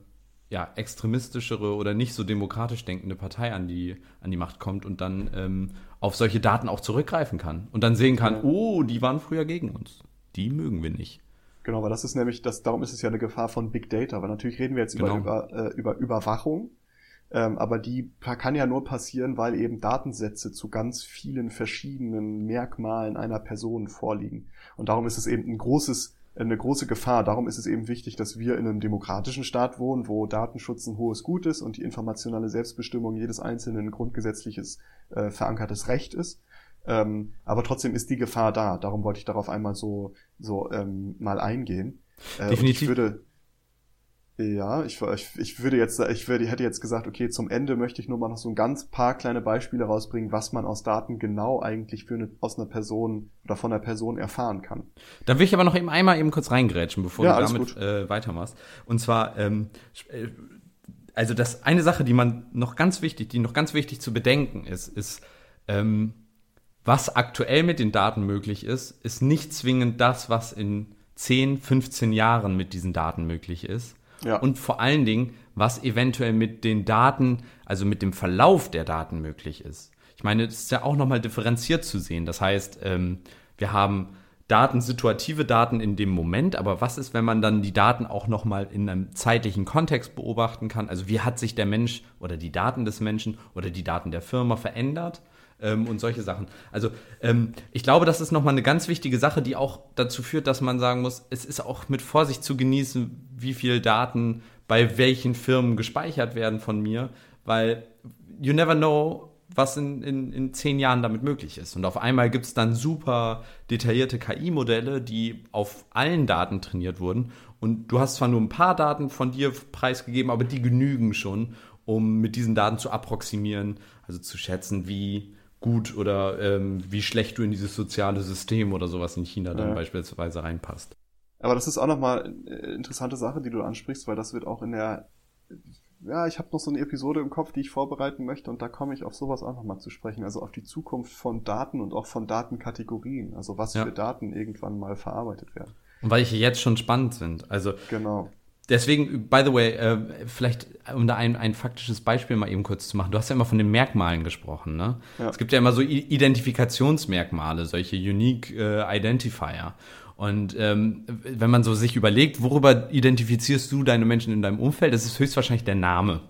ja, extremistischere oder nicht so demokratisch denkende Partei an die, an die Macht kommt und dann ähm, auf solche Daten auch zurückgreifen kann und dann sehen kann, oh, die waren früher gegen uns. Die mögen wir nicht. Genau, weil das ist nämlich, das, darum ist es ja eine Gefahr von Big Data, weil natürlich reden wir jetzt genau. über, über, äh, über Überwachung, ähm, aber die kann ja nur passieren, weil eben Datensätze zu ganz vielen verschiedenen Merkmalen einer Person vorliegen. Und darum ist es eben ein großes eine große Gefahr. Darum ist es eben wichtig, dass wir in einem demokratischen Staat wohnen, wo Datenschutz ein hohes Gut ist und die informationale Selbstbestimmung jedes Einzelnen ein grundgesetzliches äh, verankertes Recht ist. Ähm, aber trotzdem ist die Gefahr da. Darum wollte ich darauf einmal so, so ähm, mal eingehen. Äh, Definitiv. ich würde, ja, ich, ich, ich würde jetzt, ich würde, hätte jetzt gesagt, okay, zum Ende möchte ich nur mal noch so ein ganz paar kleine Beispiele rausbringen, was man aus Daten genau eigentlich für eine, aus einer Person oder von einer Person erfahren kann. Da will ich aber noch eben einmal eben kurz reingrätschen, bevor ja, du damit äh, weitermachst. Und zwar, ähm, äh, also das eine Sache, die man noch ganz wichtig, die noch ganz wichtig zu bedenken ist, ist, ähm, was aktuell mit den Daten möglich ist, ist nicht zwingend das, was in 10, 15 Jahren mit diesen Daten möglich ist ja. Und vor allen Dingen, was eventuell mit den Daten, also mit dem Verlauf der Daten möglich ist. Ich meine, das ist ja auch nochmal differenziert zu sehen. Das heißt, ähm, wir haben Daten, situative Daten in dem Moment, aber was ist, wenn man dann die Daten auch nochmal in einem zeitlichen Kontext beobachten kann? Also wie hat sich der Mensch oder die Daten des Menschen oder die Daten der Firma verändert? Ähm, und solche Sachen. Also ähm, ich glaube, das ist nochmal eine ganz wichtige Sache, die auch dazu führt, dass man sagen muss, es ist auch mit Vorsicht zu genießen, wie viel Daten bei welchen Firmen gespeichert werden von mir, weil you never know, was in, in, in zehn Jahren damit möglich ist. Und auf einmal gibt es dann super detaillierte KI-Modelle, die auf allen Daten trainiert wurden. Und du hast zwar nur ein paar Daten von dir preisgegeben, aber die genügen schon, um mit diesen Daten zu approximieren, also zu schätzen, wie gut oder ähm, wie schlecht du in dieses soziale System oder sowas in China dann ja. beispielsweise reinpasst. Aber das ist auch nochmal eine interessante Sache, die du ansprichst, weil das wird auch in der, ja, ich habe noch so eine Episode im Kopf, die ich vorbereiten möchte und da komme ich auf sowas auch nochmal zu sprechen, also auf die Zukunft von Daten und auch von Datenkategorien, also was ja. für Daten irgendwann mal verarbeitet werden. Und weil ich jetzt schon spannend sind, also genau. Deswegen, by the way, äh, vielleicht um da ein, ein faktisches Beispiel mal eben kurz zu machen. Du hast ja immer von den Merkmalen gesprochen, ne? Ja. Es gibt ja immer so Identifikationsmerkmale, solche Unique äh, Identifier. Und ähm, wenn man so sich überlegt, worüber identifizierst du deine Menschen in deinem Umfeld, das ist höchstwahrscheinlich der Name.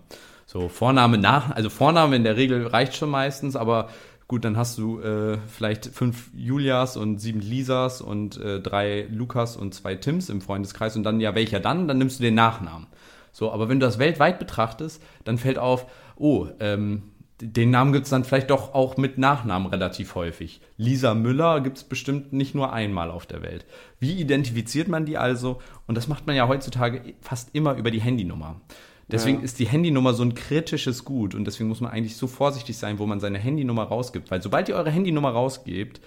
So, Vorname nach, also Vorname in der Regel reicht schon meistens, aber gut, dann hast du äh, vielleicht fünf Julias und sieben Lisas und äh, drei Lukas und zwei Tims im Freundeskreis und dann, ja, welcher dann? Dann nimmst du den Nachnamen. So, aber wenn du das weltweit betrachtest, dann fällt auf, oh, ähm, den Namen gibt es dann vielleicht doch auch mit Nachnamen relativ häufig. Lisa Müller gibt es bestimmt nicht nur einmal auf der Welt. Wie identifiziert man die also? Und das macht man ja heutzutage fast immer über die Handynummer. Deswegen ja. ist die Handynummer so ein kritisches Gut und deswegen muss man eigentlich so vorsichtig sein, wo man seine Handynummer rausgibt. Weil sobald ihr eure Handynummer rausgebt,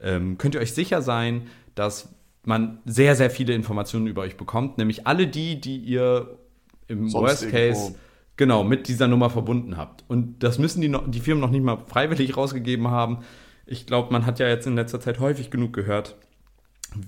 ähm, könnt ihr euch sicher sein, dass man sehr, sehr viele Informationen über euch bekommt. Nämlich alle die, die ihr im Sonst Worst Case irgendwo. genau mit dieser Nummer verbunden habt. Und das müssen die, noch, die Firmen noch nicht mal freiwillig rausgegeben haben. Ich glaube, man hat ja jetzt in letzter Zeit häufig genug gehört,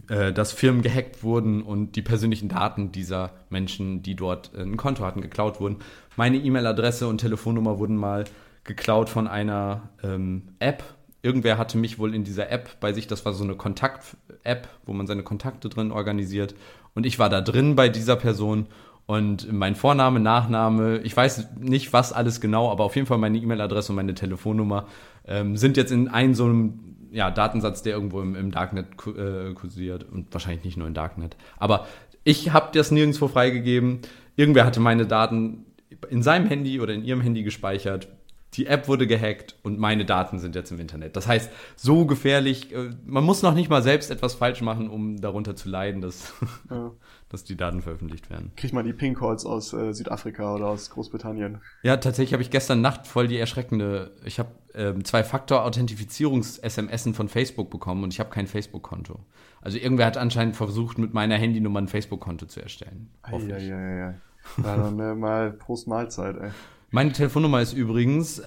äh, dass Firmen gehackt wurden und die persönlichen Daten dieser Menschen, die dort ein Konto hatten, geklaut wurden. Meine E-Mail-Adresse und Telefonnummer wurden mal geklaut von einer ähm, App. Irgendwer hatte mich wohl in dieser App bei sich, das war so eine Kontakt-App, wo man seine Kontakte drin organisiert. Und ich war da drin bei dieser Person und mein Vorname, Nachname, ich weiß nicht was alles genau, aber auf jeden Fall meine E-Mail-Adresse und meine Telefonnummer ähm, sind jetzt in einem so einem ja, Datensatz, der irgendwo im, im Darknet äh, kursiert und wahrscheinlich nicht nur im Darknet. Aber ich habe das nirgendwo freigegeben. Irgendwer hatte meine Daten in seinem Handy oder in ihrem Handy gespeichert. Die App wurde gehackt und meine Daten sind jetzt im Internet. Das heißt, so gefährlich, äh, man muss noch nicht mal selbst etwas falsch machen, um darunter zu leiden, dass, ja. Dass die Daten veröffentlicht werden. Kriegt man die Ping-Calls aus äh, Südafrika oder aus Großbritannien? Ja, tatsächlich habe ich gestern Nacht voll die erschreckende, ich habe ähm, Zwei-Faktor-Authentifizierungs-SMSen von Facebook bekommen und ich habe kein Facebook-Konto. Also irgendwer hat anscheinend versucht, mit meiner Handynummer ein Facebook-Konto zu erstellen. Ja, ja, ja, ja. dann äh, mal Prost Mahlzeit, ey. Meine Telefonnummer ist übrigens. Äh,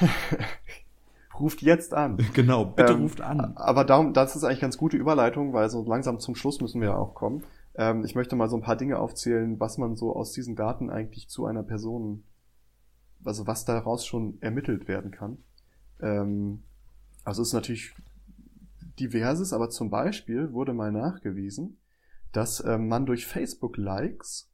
ruft jetzt an. Genau, bitte ähm, ruft an. Aber darum, das ist eigentlich ganz gute Überleitung, weil so langsam zum Schluss müssen wir ja auch kommen. Ähm, ich möchte mal so ein paar Dinge aufzählen, was man so aus diesen Daten eigentlich zu einer Person, also was daraus schon ermittelt werden kann. Ähm, also es ist natürlich diverses, aber zum Beispiel wurde mal nachgewiesen, dass ähm, man durch Facebook-Likes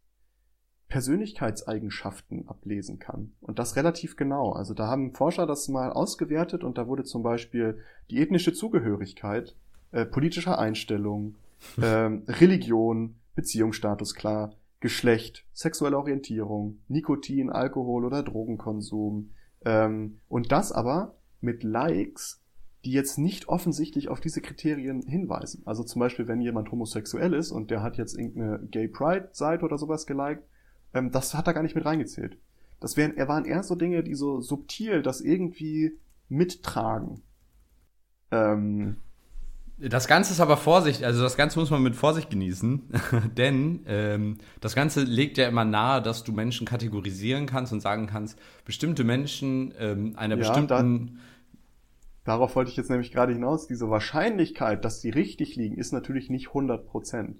Persönlichkeitseigenschaften ablesen kann. Und das relativ genau. Also da haben Forscher das mal ausgewertet und da wurde zum Beispiel die ethnische Zugehörigkeit, äh, politischer Einstellung, äh, Religion, Beziehungsstatus klar, Geschlecht, sexuelle Orientierung, Nikotin, Alkohol oder Drogenkonsum. Ähm, und das aber mit Likes, die jetzt nicht offensichtlich auf diese Kriterien hinweisen. Also zum Beispiel, wenn jemand homosexuell ist und der hat jetzt irgendeine Gay Pride-Seite oder sowas geliked, ähm, das hat er gar nicht mit reingezählt. Das wären, er waren eher so Dinge, die so subtil das irgendwie mittragen. Ähm, das Ganze ist aber Vorsicht, also das Ganze muss man mit Vorsicht genießen, denn ähm, das Ganze legt ja immer nahe, dass du Menschen kategorisieren kannst und sagen kannst, bestimmte Menschen ähm, einer ja, bestimmten. Da, darauf wollte ich jetzt nämlich gerade hinaus. Diese Wahrscheinlichkeit, dass die richtig liegen, ist natürlich nicht 100 Prozent.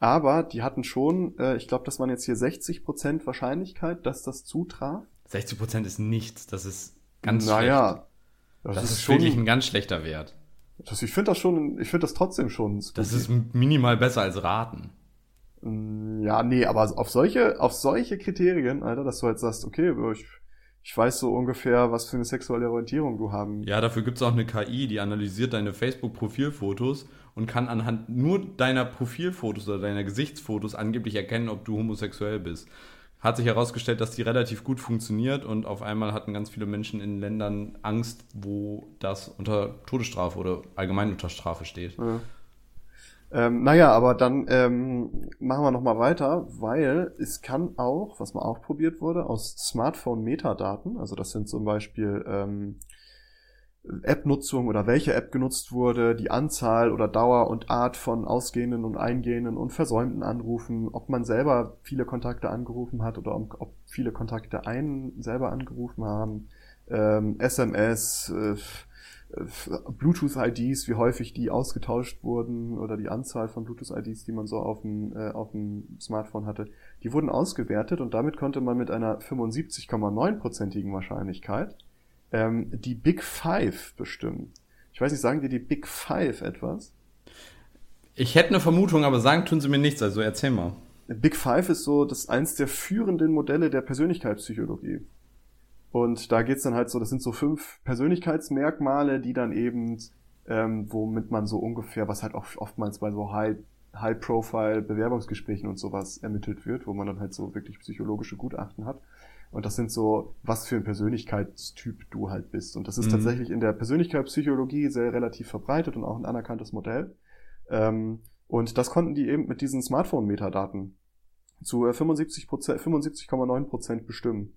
Aber die hatten schon, äh, ich glaube, das waren jetzt hier 60 Prozent Wahrscheinlichkeit, dass das zutraf. 60 Prozent ist nichts, das ist ganz naja, schlecht. Naja, das, das, ist, ist wirklich ein ganz schlechter Wert. Das, ich finde das schon, ich finde das trotzdem schon. Spooky. Das ist minimal besser als raten. Mm, ja, nee, aber auf solche, auf solche Kriterien, Alter, dass du halt sagst, okay, ich, ich weiß so ungefähr, was für eine sexuelle Orientierung du haben. Ja, dafür gibt's auch eine KI, die analysiert deine Facebook-Profilfotos und kann anhand nur deiner Profilfotos oder deiner Gesichtsfotos angeblich erkennen, ob du homosexuell bist. Hat sich herausgestellt, dass die relativ gut funktioniert und auf einmal hatten ganz viele Menschen in Ländern Angst, wo das unter Todesstrafe oder allgemein unter Strafe steht. Ja. Ähm, naja, aber dann ähm, machen wir nochmal weiter, weil es kann auch, was mal auch probiert wurde, aus Smartphone-Metadaten, also das sind zum Beispiel ähm, App-Nutzung oder welche App genutzt wurde, die Anzahl oder Dauer und Art von ausgehenden und eingehenden und versäumten Anrufen, ob man selber viele Kontakte angerufen hat oder ob viele Kontakte einen selber angerufen haben, ähm, SMS, äh, Bluetooth-IDs, wie häufig die ausgetauscht wurden oder die Anzahl von Bluetooth-IDs, die man so auf dem, äh, auf dem Smartphone hatte, die wurden ausgewertet und damit konnte man mit einer 75,9%igen Wahrscheinlichkeit ähm, die Big Five bestimmen. Ich weiß nicht, sagen dir die Big Five etwas? Ich hätte eine Vermutung, aber sagen tun sie mir nichts, also erzähl mal. Big Five ist so das eins der führenden Modelle der Persönlichkeitspsychologie. Und da geht's dann halt so, das sind so fünf Persönlichkeitsmerkmale, die dann eben, ähm, womit man so ungefähr, was halt auch oftmals bei so High, High-Profile-Bewerbungsgesprächen und sowas ermittelt wird, wo man dann halt so wirklich psychologische Gutachten hat. Und das sind so, was für ein Persönlichkeitstyp du halt bist. Und das ist mhm. tatsächlich in der Persönlichkeitspsychologie sehr relativ verbreitet und auch ein anerkanntes Modell. Ähm, und das konnten die eben mit diesen Smartphone-Metadaten zu 75 75,9 Prozent bestimmen.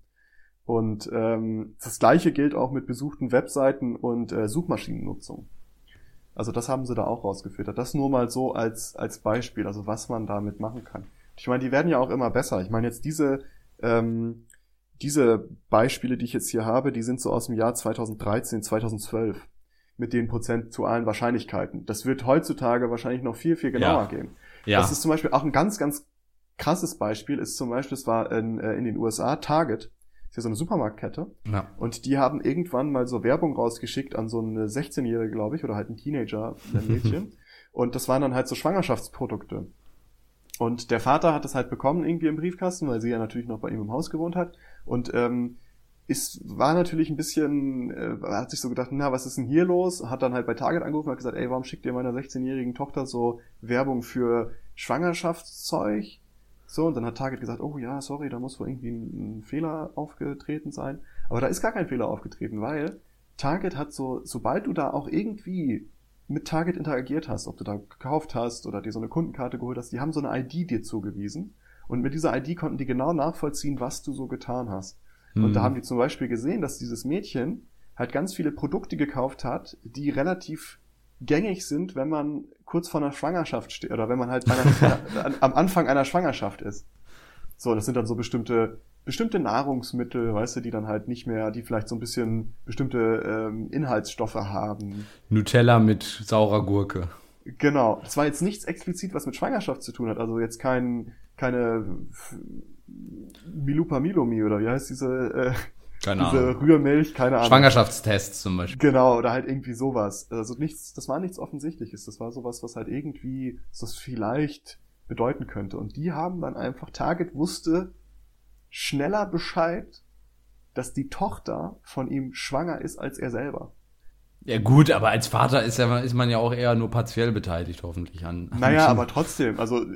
Und ähm, das gleiche gilt auch mit besuchten Webseiten und äh, Suchmaschinennutzung. Also das haben sie da auch rausgefiltert. Das nur mal so als, als Beispiel, also was man damit machen kann. Ich meine, die werden ja auch immer besser. Ich meine, jetzt diese, ähm, diese Beispiele, die ich jetzt hier habe, die sind so aus dem Jahr 2013, 2012 mit den prozentualen Wahrscheinlichkeiten. Das wird heutzutage wahrscheinlich noch viel, viel genauer ja. gehen. Ja. Das ist zum Beispiel auch ein ganz, ganz krasses Beispiel, ist zum Beispiel, es war in, äh, in den USA, Target, ist ja so eine Supermarktkette. Ja. Und die haben irgendwann mal so Werbung rausgeschickt an so eine 16-Jährige, glaube ich, oder halt ein Teenager, ein Mädchen. und das waren dann halt so Schwangerschaftsprodukte. Und der Vater hat das halt bekommen irgendwie im Briefkasten, weil sie ja natürlich noch bei ihm im Haus gewohnt hat. Und ähm, ist, war natürlich ein bisschen, äh, hat sich so gedacht, na, was ist denn hier los? Hat dann halt bei Target angerufen und hat gesagt, ey, warum schickt ihr meiner 16-jährigen Tochter so Werbung für Schwangerschaftszeug? So, und dann hat Target gesagt, oh ja, sorry, da muss wohl irgendwie ein, ein Fehler aufgetreten sein. Aber da ist gar kein Fehler aufgetreten, weil Target hat so, sobald du da auch irgendwie mit Target interagiert hast, ob du da gekauft hast oder dir so eine Kundenkarte geholt hast, die haben so eine ID dir zugewiesen. Und mit dieser ID konnten die genau nachvollziehen, was du so getan hast. Mhm. Und da hm. haben die zum Beispiel gesehen, dass dieses Mädchen halt ganz viele Produkte gekauft hat, die relativ gängig sind, wenn man kurz vor einer Schwangerschaft steht oder wenn man halt einer, am Anfang einer Schwangerschaft ist. So, das sind dann so bestimmte bestimmte Nahrungsmittel, weißt du, die dann halt nicht mehr, die vielleicht so ein bisschen bestimmte ähm, Inhaltsstoffe haben. Nutella mit saurer Gurke. Genau. Das war jetzt nichts explizit, was mit Schwangerschaft zu tun hat. Also jetzt kein, keine Milupa Milomi oder wie heißt diese, äh, keine diese Ahnung. Rührmilch, keine Ahnung. Schwangerschaftstests zum Beispiel. Genau, oder halt irgendwie sowas. Also nichts, das war nichts Offensichtliches. Das war sowas, was halt irgendwie, das vielleicht bedeuten könnte. Und die haben dann einfach, Target wusste schneller Bescheid, dass die Tochter von ihm schwanger ist als er selber. Ja gut, aber als Vater ist, ja, ist man ja auch eher nur partiell beteiligt, hoffentlich an. an naja, aber trotzdem, also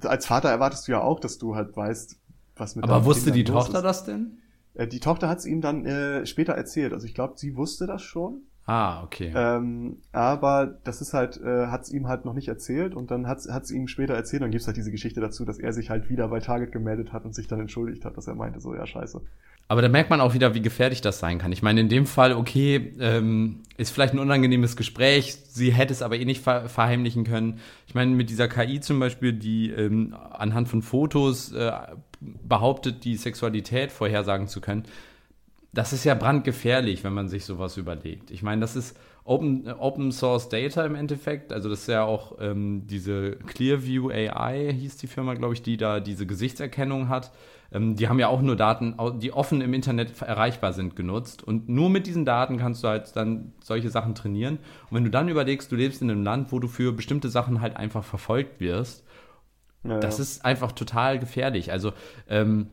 als Vater erwartest du ja auch, dass du halt weißt, was mit Aber wusste die Tochter ist. das denn? Äh, die Tochter hat es ihm dann äh, später erzählt. Also ich glaube, sie wusste das schon. Ah, okay. Ähm, aber das ist halt, äh, hat es ihm halt noch nicht erzählt und dann hat es ihm später erzählt. Dann gibt's halt diese Geschichte dazu, dass er sich halt wieder bei Target gemeldet hat und sich dann entschuldigt hat, dass er meinte, so, ja, scheiße. Aber da merkt man auch wieder, wie gefährlich das sein kann. Ich meine, in dem Fall, okay, ähm, ist vielleicht ein unangenehmes Gespräch, sie hätte es aber eh nicht ver verheimlichen können. Ich meine, mit dieser KI zum Beispiel, die ähm, anhand von Fotos äh, behauptet, die Sexualität vorhersagen zu können, das ist ja brandgefährlich, wenn man sich sowas überlegt. Ich meine, das ist Open, Open Source Data im Endeffekt. Also das ist ja auch ähm, diese Clearview AI, hieß die Firma, glaube ich, die da diese Gesichtserkennung hat. Ähm, die haben ja auch nur Daten, die offen im Internet erreichbar sind, genutzt. Und nur mit diesen Daten kannst du halt dann solche Sachen trainieren. Und wenn du dann überlegst, du lebst in einem Land, wo du für bestimmte Sachen halt einfach verfolgt wirst, ja, das ist einfach total gefährlich. Also ähm,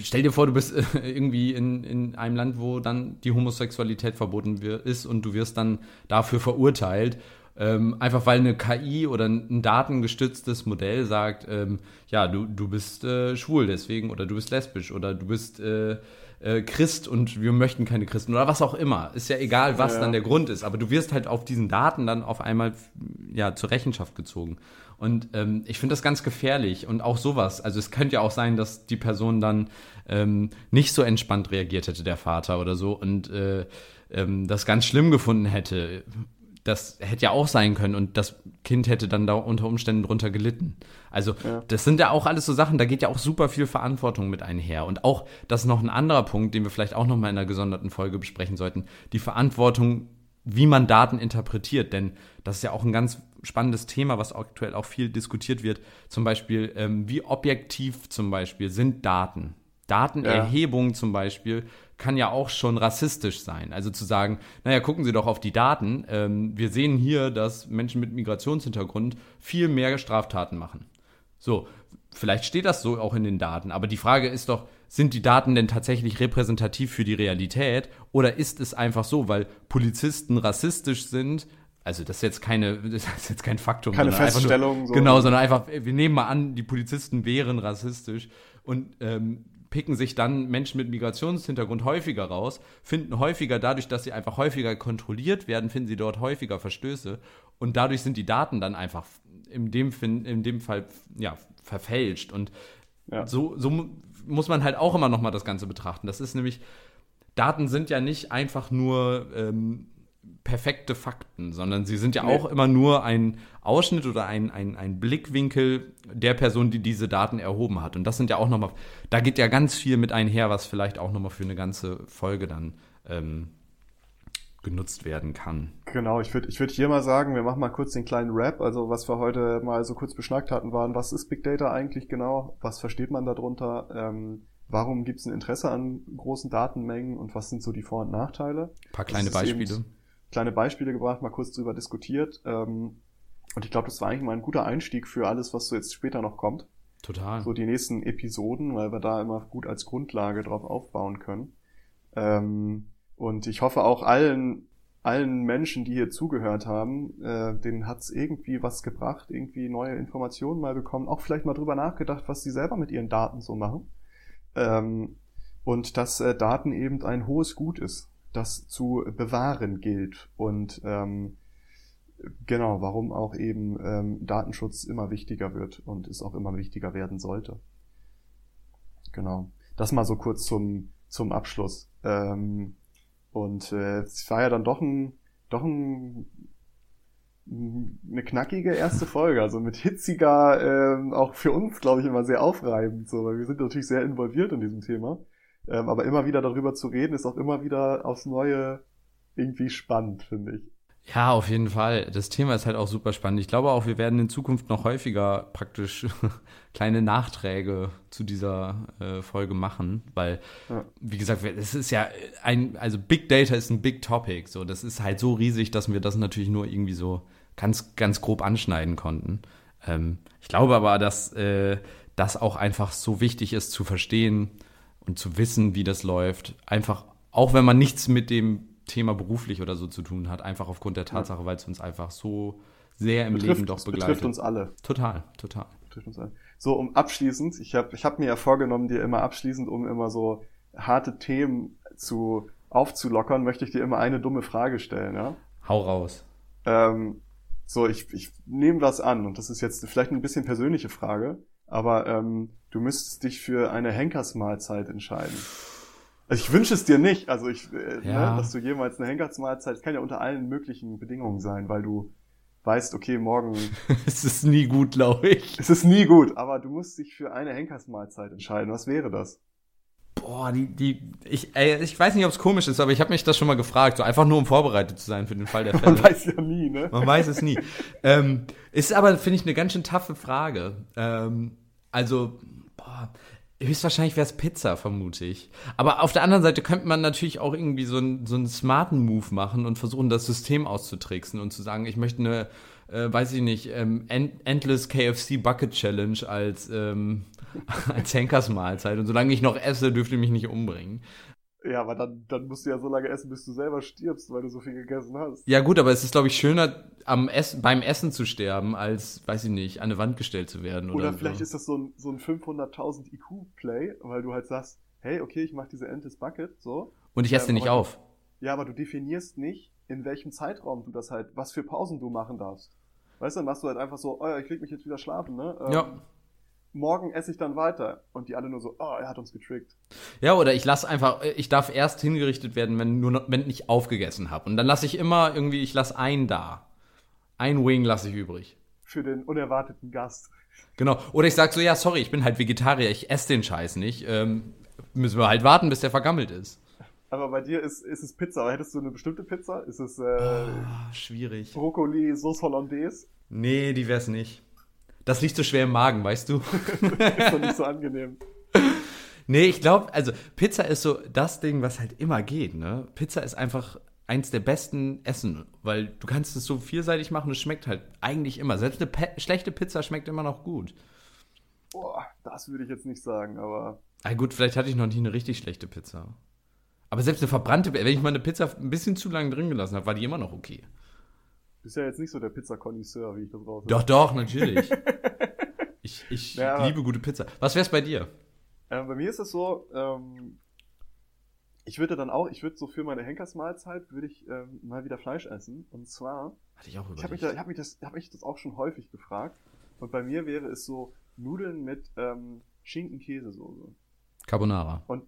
Stell dir vor, du bist irgendwie in, in einem Land, wo dann die Homosexualität verboten ist und du wirst dann dafür verurteilt. Ähm, einfach weil eine KI oder ein datengestütztes Modell sagt, ähm, ja, du, du bist äh, schwul deswegen oder du bist lesbisch oder du bist äh, äh, Christ und wir möchten keine Christen oder was auch immer. Ist ja egal, was ja, ja. dann der Grund ist, aber du wirst halt auf diesen Daten dann auf einmal ja, zur Rechenschaft gezogen. Und ähm, ich finde das ganz gefährlich und auch sowas. Also es könnte ja auch sein, dass die Person dann ähm, nicht so entspannt reagiert hätte, der Vater oder so, und äh, ähm, das ganz schlimm gefunden hätte. Das hätte ja auch sein können und das Kind hätte dann da unter Umständen drunter gelitten. Also ja. das sind ja auch alles so Sachen, da geht ja auch super viel Verantwortung mit einher. Und auch, das ist noch ein anderer Punkt, den wir vielleicht auch noch mal in einer gesonderten Folge besprechen sollten, die Verantwortung wie man Daten interpretiert. Denn das ist ja auch ein ganz spannendes Thema, was aktuell auch viel diskutiert wird. Zum Beispiel, ähm, wie objektiv zum Beispiel sind Daten? Datenerhebung ja. zum Beispiel kann ja auch schon rassistisch sein. Also zu sagen, naja, gucken Sie doch auf die Daten. Ähm, wir sehen hier, dass Menschen mit Migrationshintergrund viel mehr Straftaten machen. So, vielleicht steht das so auch in den Daten, aber die Frage ist doch, sind die Daten denn tatsächlich repräsentativ für die Realität oder ist es einfach so, weil Polizisten rassistisch sind? Also das ist jetzt keine, das ist jetzt kein Faktum. Keine Feststellung. Nur, so. Genau, sondern einfach, wir nehmen mal an, die Polizisten wären rassistisch und ähm, picken sich dann Menschen mit Migrationshintergrund häufiger raus, finden häufiger dadurch, dass sie einfach häufiger kontrolliert werden, finden sie dort häufiger Verstöße und dadurch sind die Daten dann einfach in dem, in dem Fall ja, verfälscht und ja. so, so muss man halt auch immer noch mal das Ganze betrachten. Das ist nämlich, Daten sind ja nicht einfach nur ähm, perfekte Fakten, sondern sie sind ja nee. auch immer nur ein Ausschnitt oder ein, ein, ein Blickwinkel der Person, die diese Daten erhoben hat. Und das sind ja auch nochmal, da geht ja ganz viel mit einher, was vielleicht auch nochmal für eine ganze Folge dann ähm, genutzt werden kann. Genau, ich würde ich würd hier mal sagen, wir machen mal kurz den kleinen Rap. Also was wir heute mal so kurz beschnackt hatten, waren, was ist Big Data eigentlich genau? Was versteht man darunter? Ähm, warum gibt es ein Interesse an großen Datenmengen und was sind so die Vor- und Nachteile? Ein paar kleine Beispiele. Kleine Beispiele gebracht, mal kurz drüber diskutiert. Ähm, und ich glaube, das war eigentlich mal ein guter Einstieg für alles, was so jetzt später noch kommt. Total. So die nächsten Episoden, weil wir da immer gut als Grundlage drauf aufbauen können. Ähm, und ich hoffe auch allen, allen Menschen, die hier zugehört haben, äh, denen hat's irgendwie was gebracht, irgendwie neue Informationen mal bekommen, auch vielleicht mal drüber nachgedacht, was sie selber mit ihren Daten so machen. Ähm, und dass äh, Daten eben ein hohes Gut ist, das zu bewahren gilt. Und ähm, genau, warum auch eben ähm, Datenschutz immer wichtiger wird und es auch immer wichtiger werden sollte. Genau. Das mal so kurz zum, zum Abschluss. Ähm, und äh, es war ja dann doch ein, doch ein, eine knackige erste Folge, also mit hitziger, ähm, auch für uns, glaube ich, immer sehr aufreibend, so, weil wir sind natürlich sehr involviert in diesem Thema. Ähm, aber immer wieder darüber zu reden, ist auch immer wieder aufs Neue irgendwie spannend, finde ich. Ja, auf jeden Fall. Das Thema ist halt auch super spannend. Ich glaube auch, wir werden in Zukunft noch häufiger praktisch kleine Nachträge zu dieser äh, Folge machen, weil, ja. wie gesagt, es ist ja ein, also Big Data ist ein Big Topic. So, das ist halt so riesig, dass wir das natürlich nur irgendwie so ganz, ganz grob anschneiden konnten. Ähm, ich glaube aber, dass äh, das auch einfach so wichtig ist zu verstehen und zu wissen, wie das läuft. Einfach, auch wenn man nichts mit dem Thema beruflich oder so zu tun hat, einfach aufgrund der Tatsache, ja. weil es uns einfach so sehr im betrifft, Leben doch begleitet. Betrifft uns alle. Total, total. Betrifft uns alle. So, um abschließend, ich habe ich hab mir ja vorgenommen, dir immer abschließend, um immer so harte Themen zu aufzulockern, möchte ich dir immer eine dumme Frage stellen, ja? Hau raus. Ähm, so, ich, ich nehme was an und das ist jetzt vielleicht ein bisschen persönliche Frage, aber ähm, du müsstest dich für eine Henkersmahlzeit entscheiden. Also ich wünsche es dir nicht, also ich, äh, ja. ne, dass du jemals eine Henkersmahlzeit, es kann ja unter allen möglichen Bedingungen sein, weil du weißt, okay, morgen. es ist nie gut, glaube ich. Es ist nie gut, aber du musst dich für eine Henkersmahlzeit entscheiden. Was wäre das? Boah, die, die, ich, ey, ich weiß nicht, ob es komisch ist, aber ich habe mich das schon mal gefragt, so einfach nur um vorbereitet zu sein für den Fall der Fälle. Man weiß ja nie, ne? Man weiß es nie. ähm, ist aber, finde ich, eine ganz schön taffe Frage. Ähm, also, boah, Höchstwahrscheinlich wäre es Pizza, vermute ich. Aber auf der anderen Seite könnte man natürlich auch irgendwie so, ein, so einen smarten Move machen und versuchen, das System auszutricksen und zu sagen, ich möchte eine, äh, weiß ich nicht, ähm, Endless KFC Bucket Challenge als, ähm, als Henkersmahlzeit. Und solange ich noch esse, dürfte ich mich nicht umbringen. Ja, aber dann, dann musst du ja so lange essen, bis du selber stirbst, weil du so viel gegessen hast. Ja, gut, aber es ist, glaube ich, schöner, am Essen, beim Essen zu sterben, als, weiß ich nicht, an eine Wand gestellt zu werden. Oder, oder vielleicht so. ist das so ein, so ein 500.000 IQ-Play, weil du halt sagst, hey, okay, ich mache diese Endless Bucket, so. Und ich esse ähm, nicht auf. Ja, aber du definierst nicht, in welchem Zeitraum du das halt, was für Pausen du machen darfst. Weißt du, dann machst du halt einfach so, oh ja, ich leg mich jetzt wieder schlafen, ne? Ähm, ja morgen esse ich dann weiter. Und die alle nur so, oh, er hat uns getrickt. Ja, oder ich lasse einfach, ich darf erst hingerichtet werden, wenn nur wenn ich aufgegessen habe. Und dann lasse ich immer irgendwie, ich lasse einen da. Ein Wing lasse ich übrig. Für den unerwarteten Gast. Genau. Oder ich sag so, ja, sorry, ich bin halt Vegetarier, ich esse den Scheiß nicht. Ähm, müssen wir halt warten, bis der vergammelt ist. Aber bei dir ist, ist es Pizza. Aber hättest du eine bestimmte Pizza? Ist es äh, oh, schwierig. Brokkoli, Sauce Hollandaise? Nee, die wär's nicht. Das liegt so schwer im Magen, weißt du? ist doch nicht so angenehm. Nee, ich glaube, also Pizza ist so das Ding, was halt immer geht, ne? Pizza ist einfach eins der besten Essen, weil du kannst es so vielseitig machen, es schmeckt halt eigentlich immer. Selbst eine schlechte Pizza schmeckt immer noch gut. Boah, das würde ich jetzt nicht sagen, aber. Ah, gut, vielleicht hatte ich noch nie eine richtig schlechte Pizza. Aber selbst eine verbrannte, wenn ich mal eine Pizza ein bisschen zu lange drin gelassen habe, war die immer noch okay. Bist ja jetzt nicht so der Pizza-Konnoisseur, wie ich das raus. Doch, doch, natürlich. ich ich ja, liebe gute Pizza. Was wär's bei dir? Ähm, bei mir ist es so, ähm, ich würde dann auch, ich würde so für meine Henkersmahlzeit würde ich ähm, mal wieder Fleisch essen. Und zwar, Hatte ich auch ich habe mich, da, hab mich das, habe ich das auch schon häufig gefragt. Und bei mir wäre es so Nudeln mit ähm, Schinken-Käsesoße. Carbonara. Und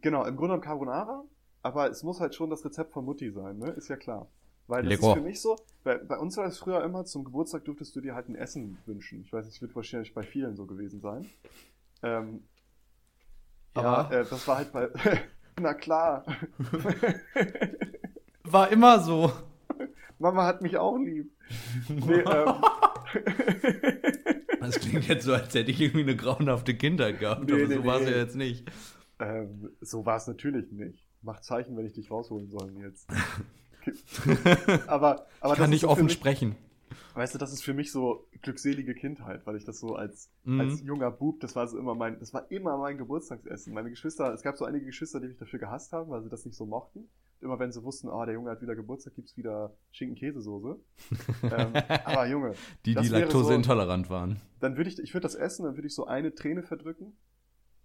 genau, im Grunde genommen Carbonara, aber es muss halt schon das Rezept von Mutti sein, ne? Ist ja klar. Weil das Lego. ist für mich so, bei, bei uns war es früher immer, zum Geburtstag durftest du dir halt ein Essen wünschen. Ich weiß, es wird wahrscheinlich bei vielen so gewesen sein. Ähm, ja. Aber äh, das war halt bei, na klar. War immer so. Mama hat mich auch lieb. Nee, ähm, das klingt jetzt so, als hätte ich irgendwie eine grauenhafte Kindheit gehabt, nee, aber nee, so war es ja jetzt nicht. Ähm, so war es natürlich nicht. Mach Zeichen, wenn ich dich rausholen soll jetzt. aber, aber Kann nicht offen mich, sprechen. Weißt du, das ist für mich so glückselige Kindheit, weil ich das so als, mhm. als junger Bub, das war so immer mein, das war immer mein Geburtstagsessen. Meine Geschwister, es gab so einige Geschwister, die mich dafür gehasst haben, weil sie das nicht so mochten. Immer wenn sie wussten, oh, der Junge hat wieder Geburtstag, gibt's wieder Schinken-Käsesoße. ähm, aber Junge. Die, die laktoseintolerant so, waren. Dann würde ich, ich würde das essen, dann würde ich so eine Träne verdrücken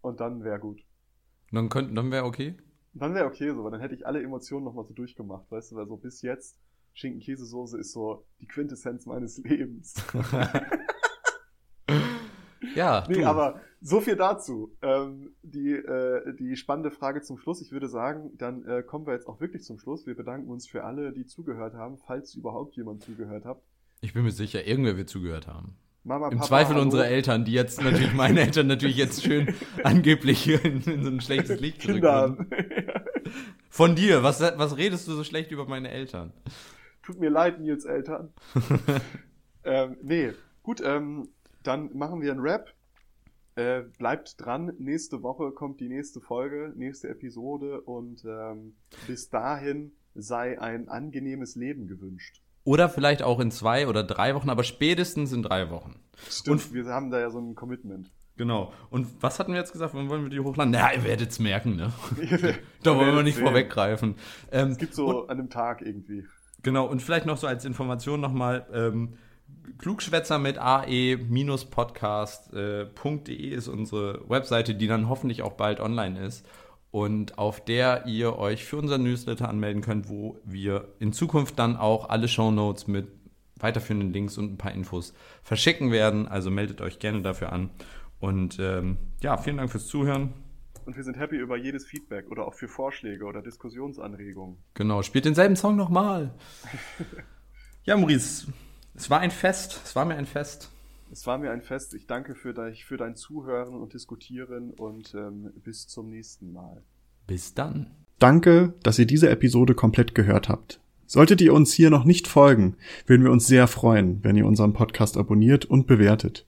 und dann wäre gut. Dann könnten, dann wäre okay? Dann wäre okay so, weil dann hätte ich alle Emotionen nochmal so durchgemacht, weißt du, weil so bis jetzt Schinken-Käsesoße ist so die Quintessenz meines Lebens. ja. Nee, du. aber so viel dazu. Ähm, die, äh, die spannende Frage zum Schluss. Ich würde sagen, dann äh, kommen wir jetzt auch wirklich zum Schluss. Wir bedanken uns für alle, die zugehört haben, falls überhaupt jemand zugehört hat. Ich bin mir sicher, irgendwer wird zugehört haben. Mama, Im Papa, Zweifel hallo. unsere Eltern, die jetzt natürlich, meine Eltern natürlich jetzt schön angeblich in, in so ein schlechtes Licht Kinder. Von dir, was, was redest du so schlecht über meine Eltern? Tut mir leid, Nils Eltern. ähm, nee, gut, ähm, dann machen wir einen Rap. Äh, bleibt dran, nächste Woche kommt die nächste Folge, nächste Episode und ähm, bis dahin sei ein angenehmes Leben gewünscht. Oder vielleicht auch in zwei oder drei Wochen, aber spätestens in drei Wochen. Stimmt, und wir haben da ja so ein Commitment. Genau. Und was hatten wir jetzt gesagt? Wann wollen wir die hochladen? Na, ihr werdet es merken, ne? da wollen wir nicht sehen. vorweggreifen. Ähm, es gibt so und, an einem Tag irgendwie. Genau, und vielleicht noch so als Information nochmal, ähm, Klugschwätzer mit ae-podcast.de äh, ist unsere Webseite, die dann hoffentlich auch bald online ist und auf der ihr euch für unseren Newsletter anmelden könnt, wo wir in Zukunft dann auch alle Shownotes mit weiterführenden Links und ein paar Infos verschicken werden. Also meldet euch gerne dafür an. Und ähm, ja, vielen Dank fürs Zuhören. Und wir sind happy über jedes Feedback oder auch für Vorschläge oder Diskussionsanregungen. Genau, spielt denselben Song nochmal. ja, Maurice, es war ein Fest. Es war mir ein Fest. Es war mir ein Fest. Ich danke für, dein, für dein Zuhören und Diskutieren und ähm, bis zum nächsten Mal. Bis dann. Danke, dass ihr diese Episode komplett gehört habt. Solltet ihr uns hier noch nicht folgen, würden wir uns sehr freuen, wenn ihr unseren Podcast abonniert und bewertet.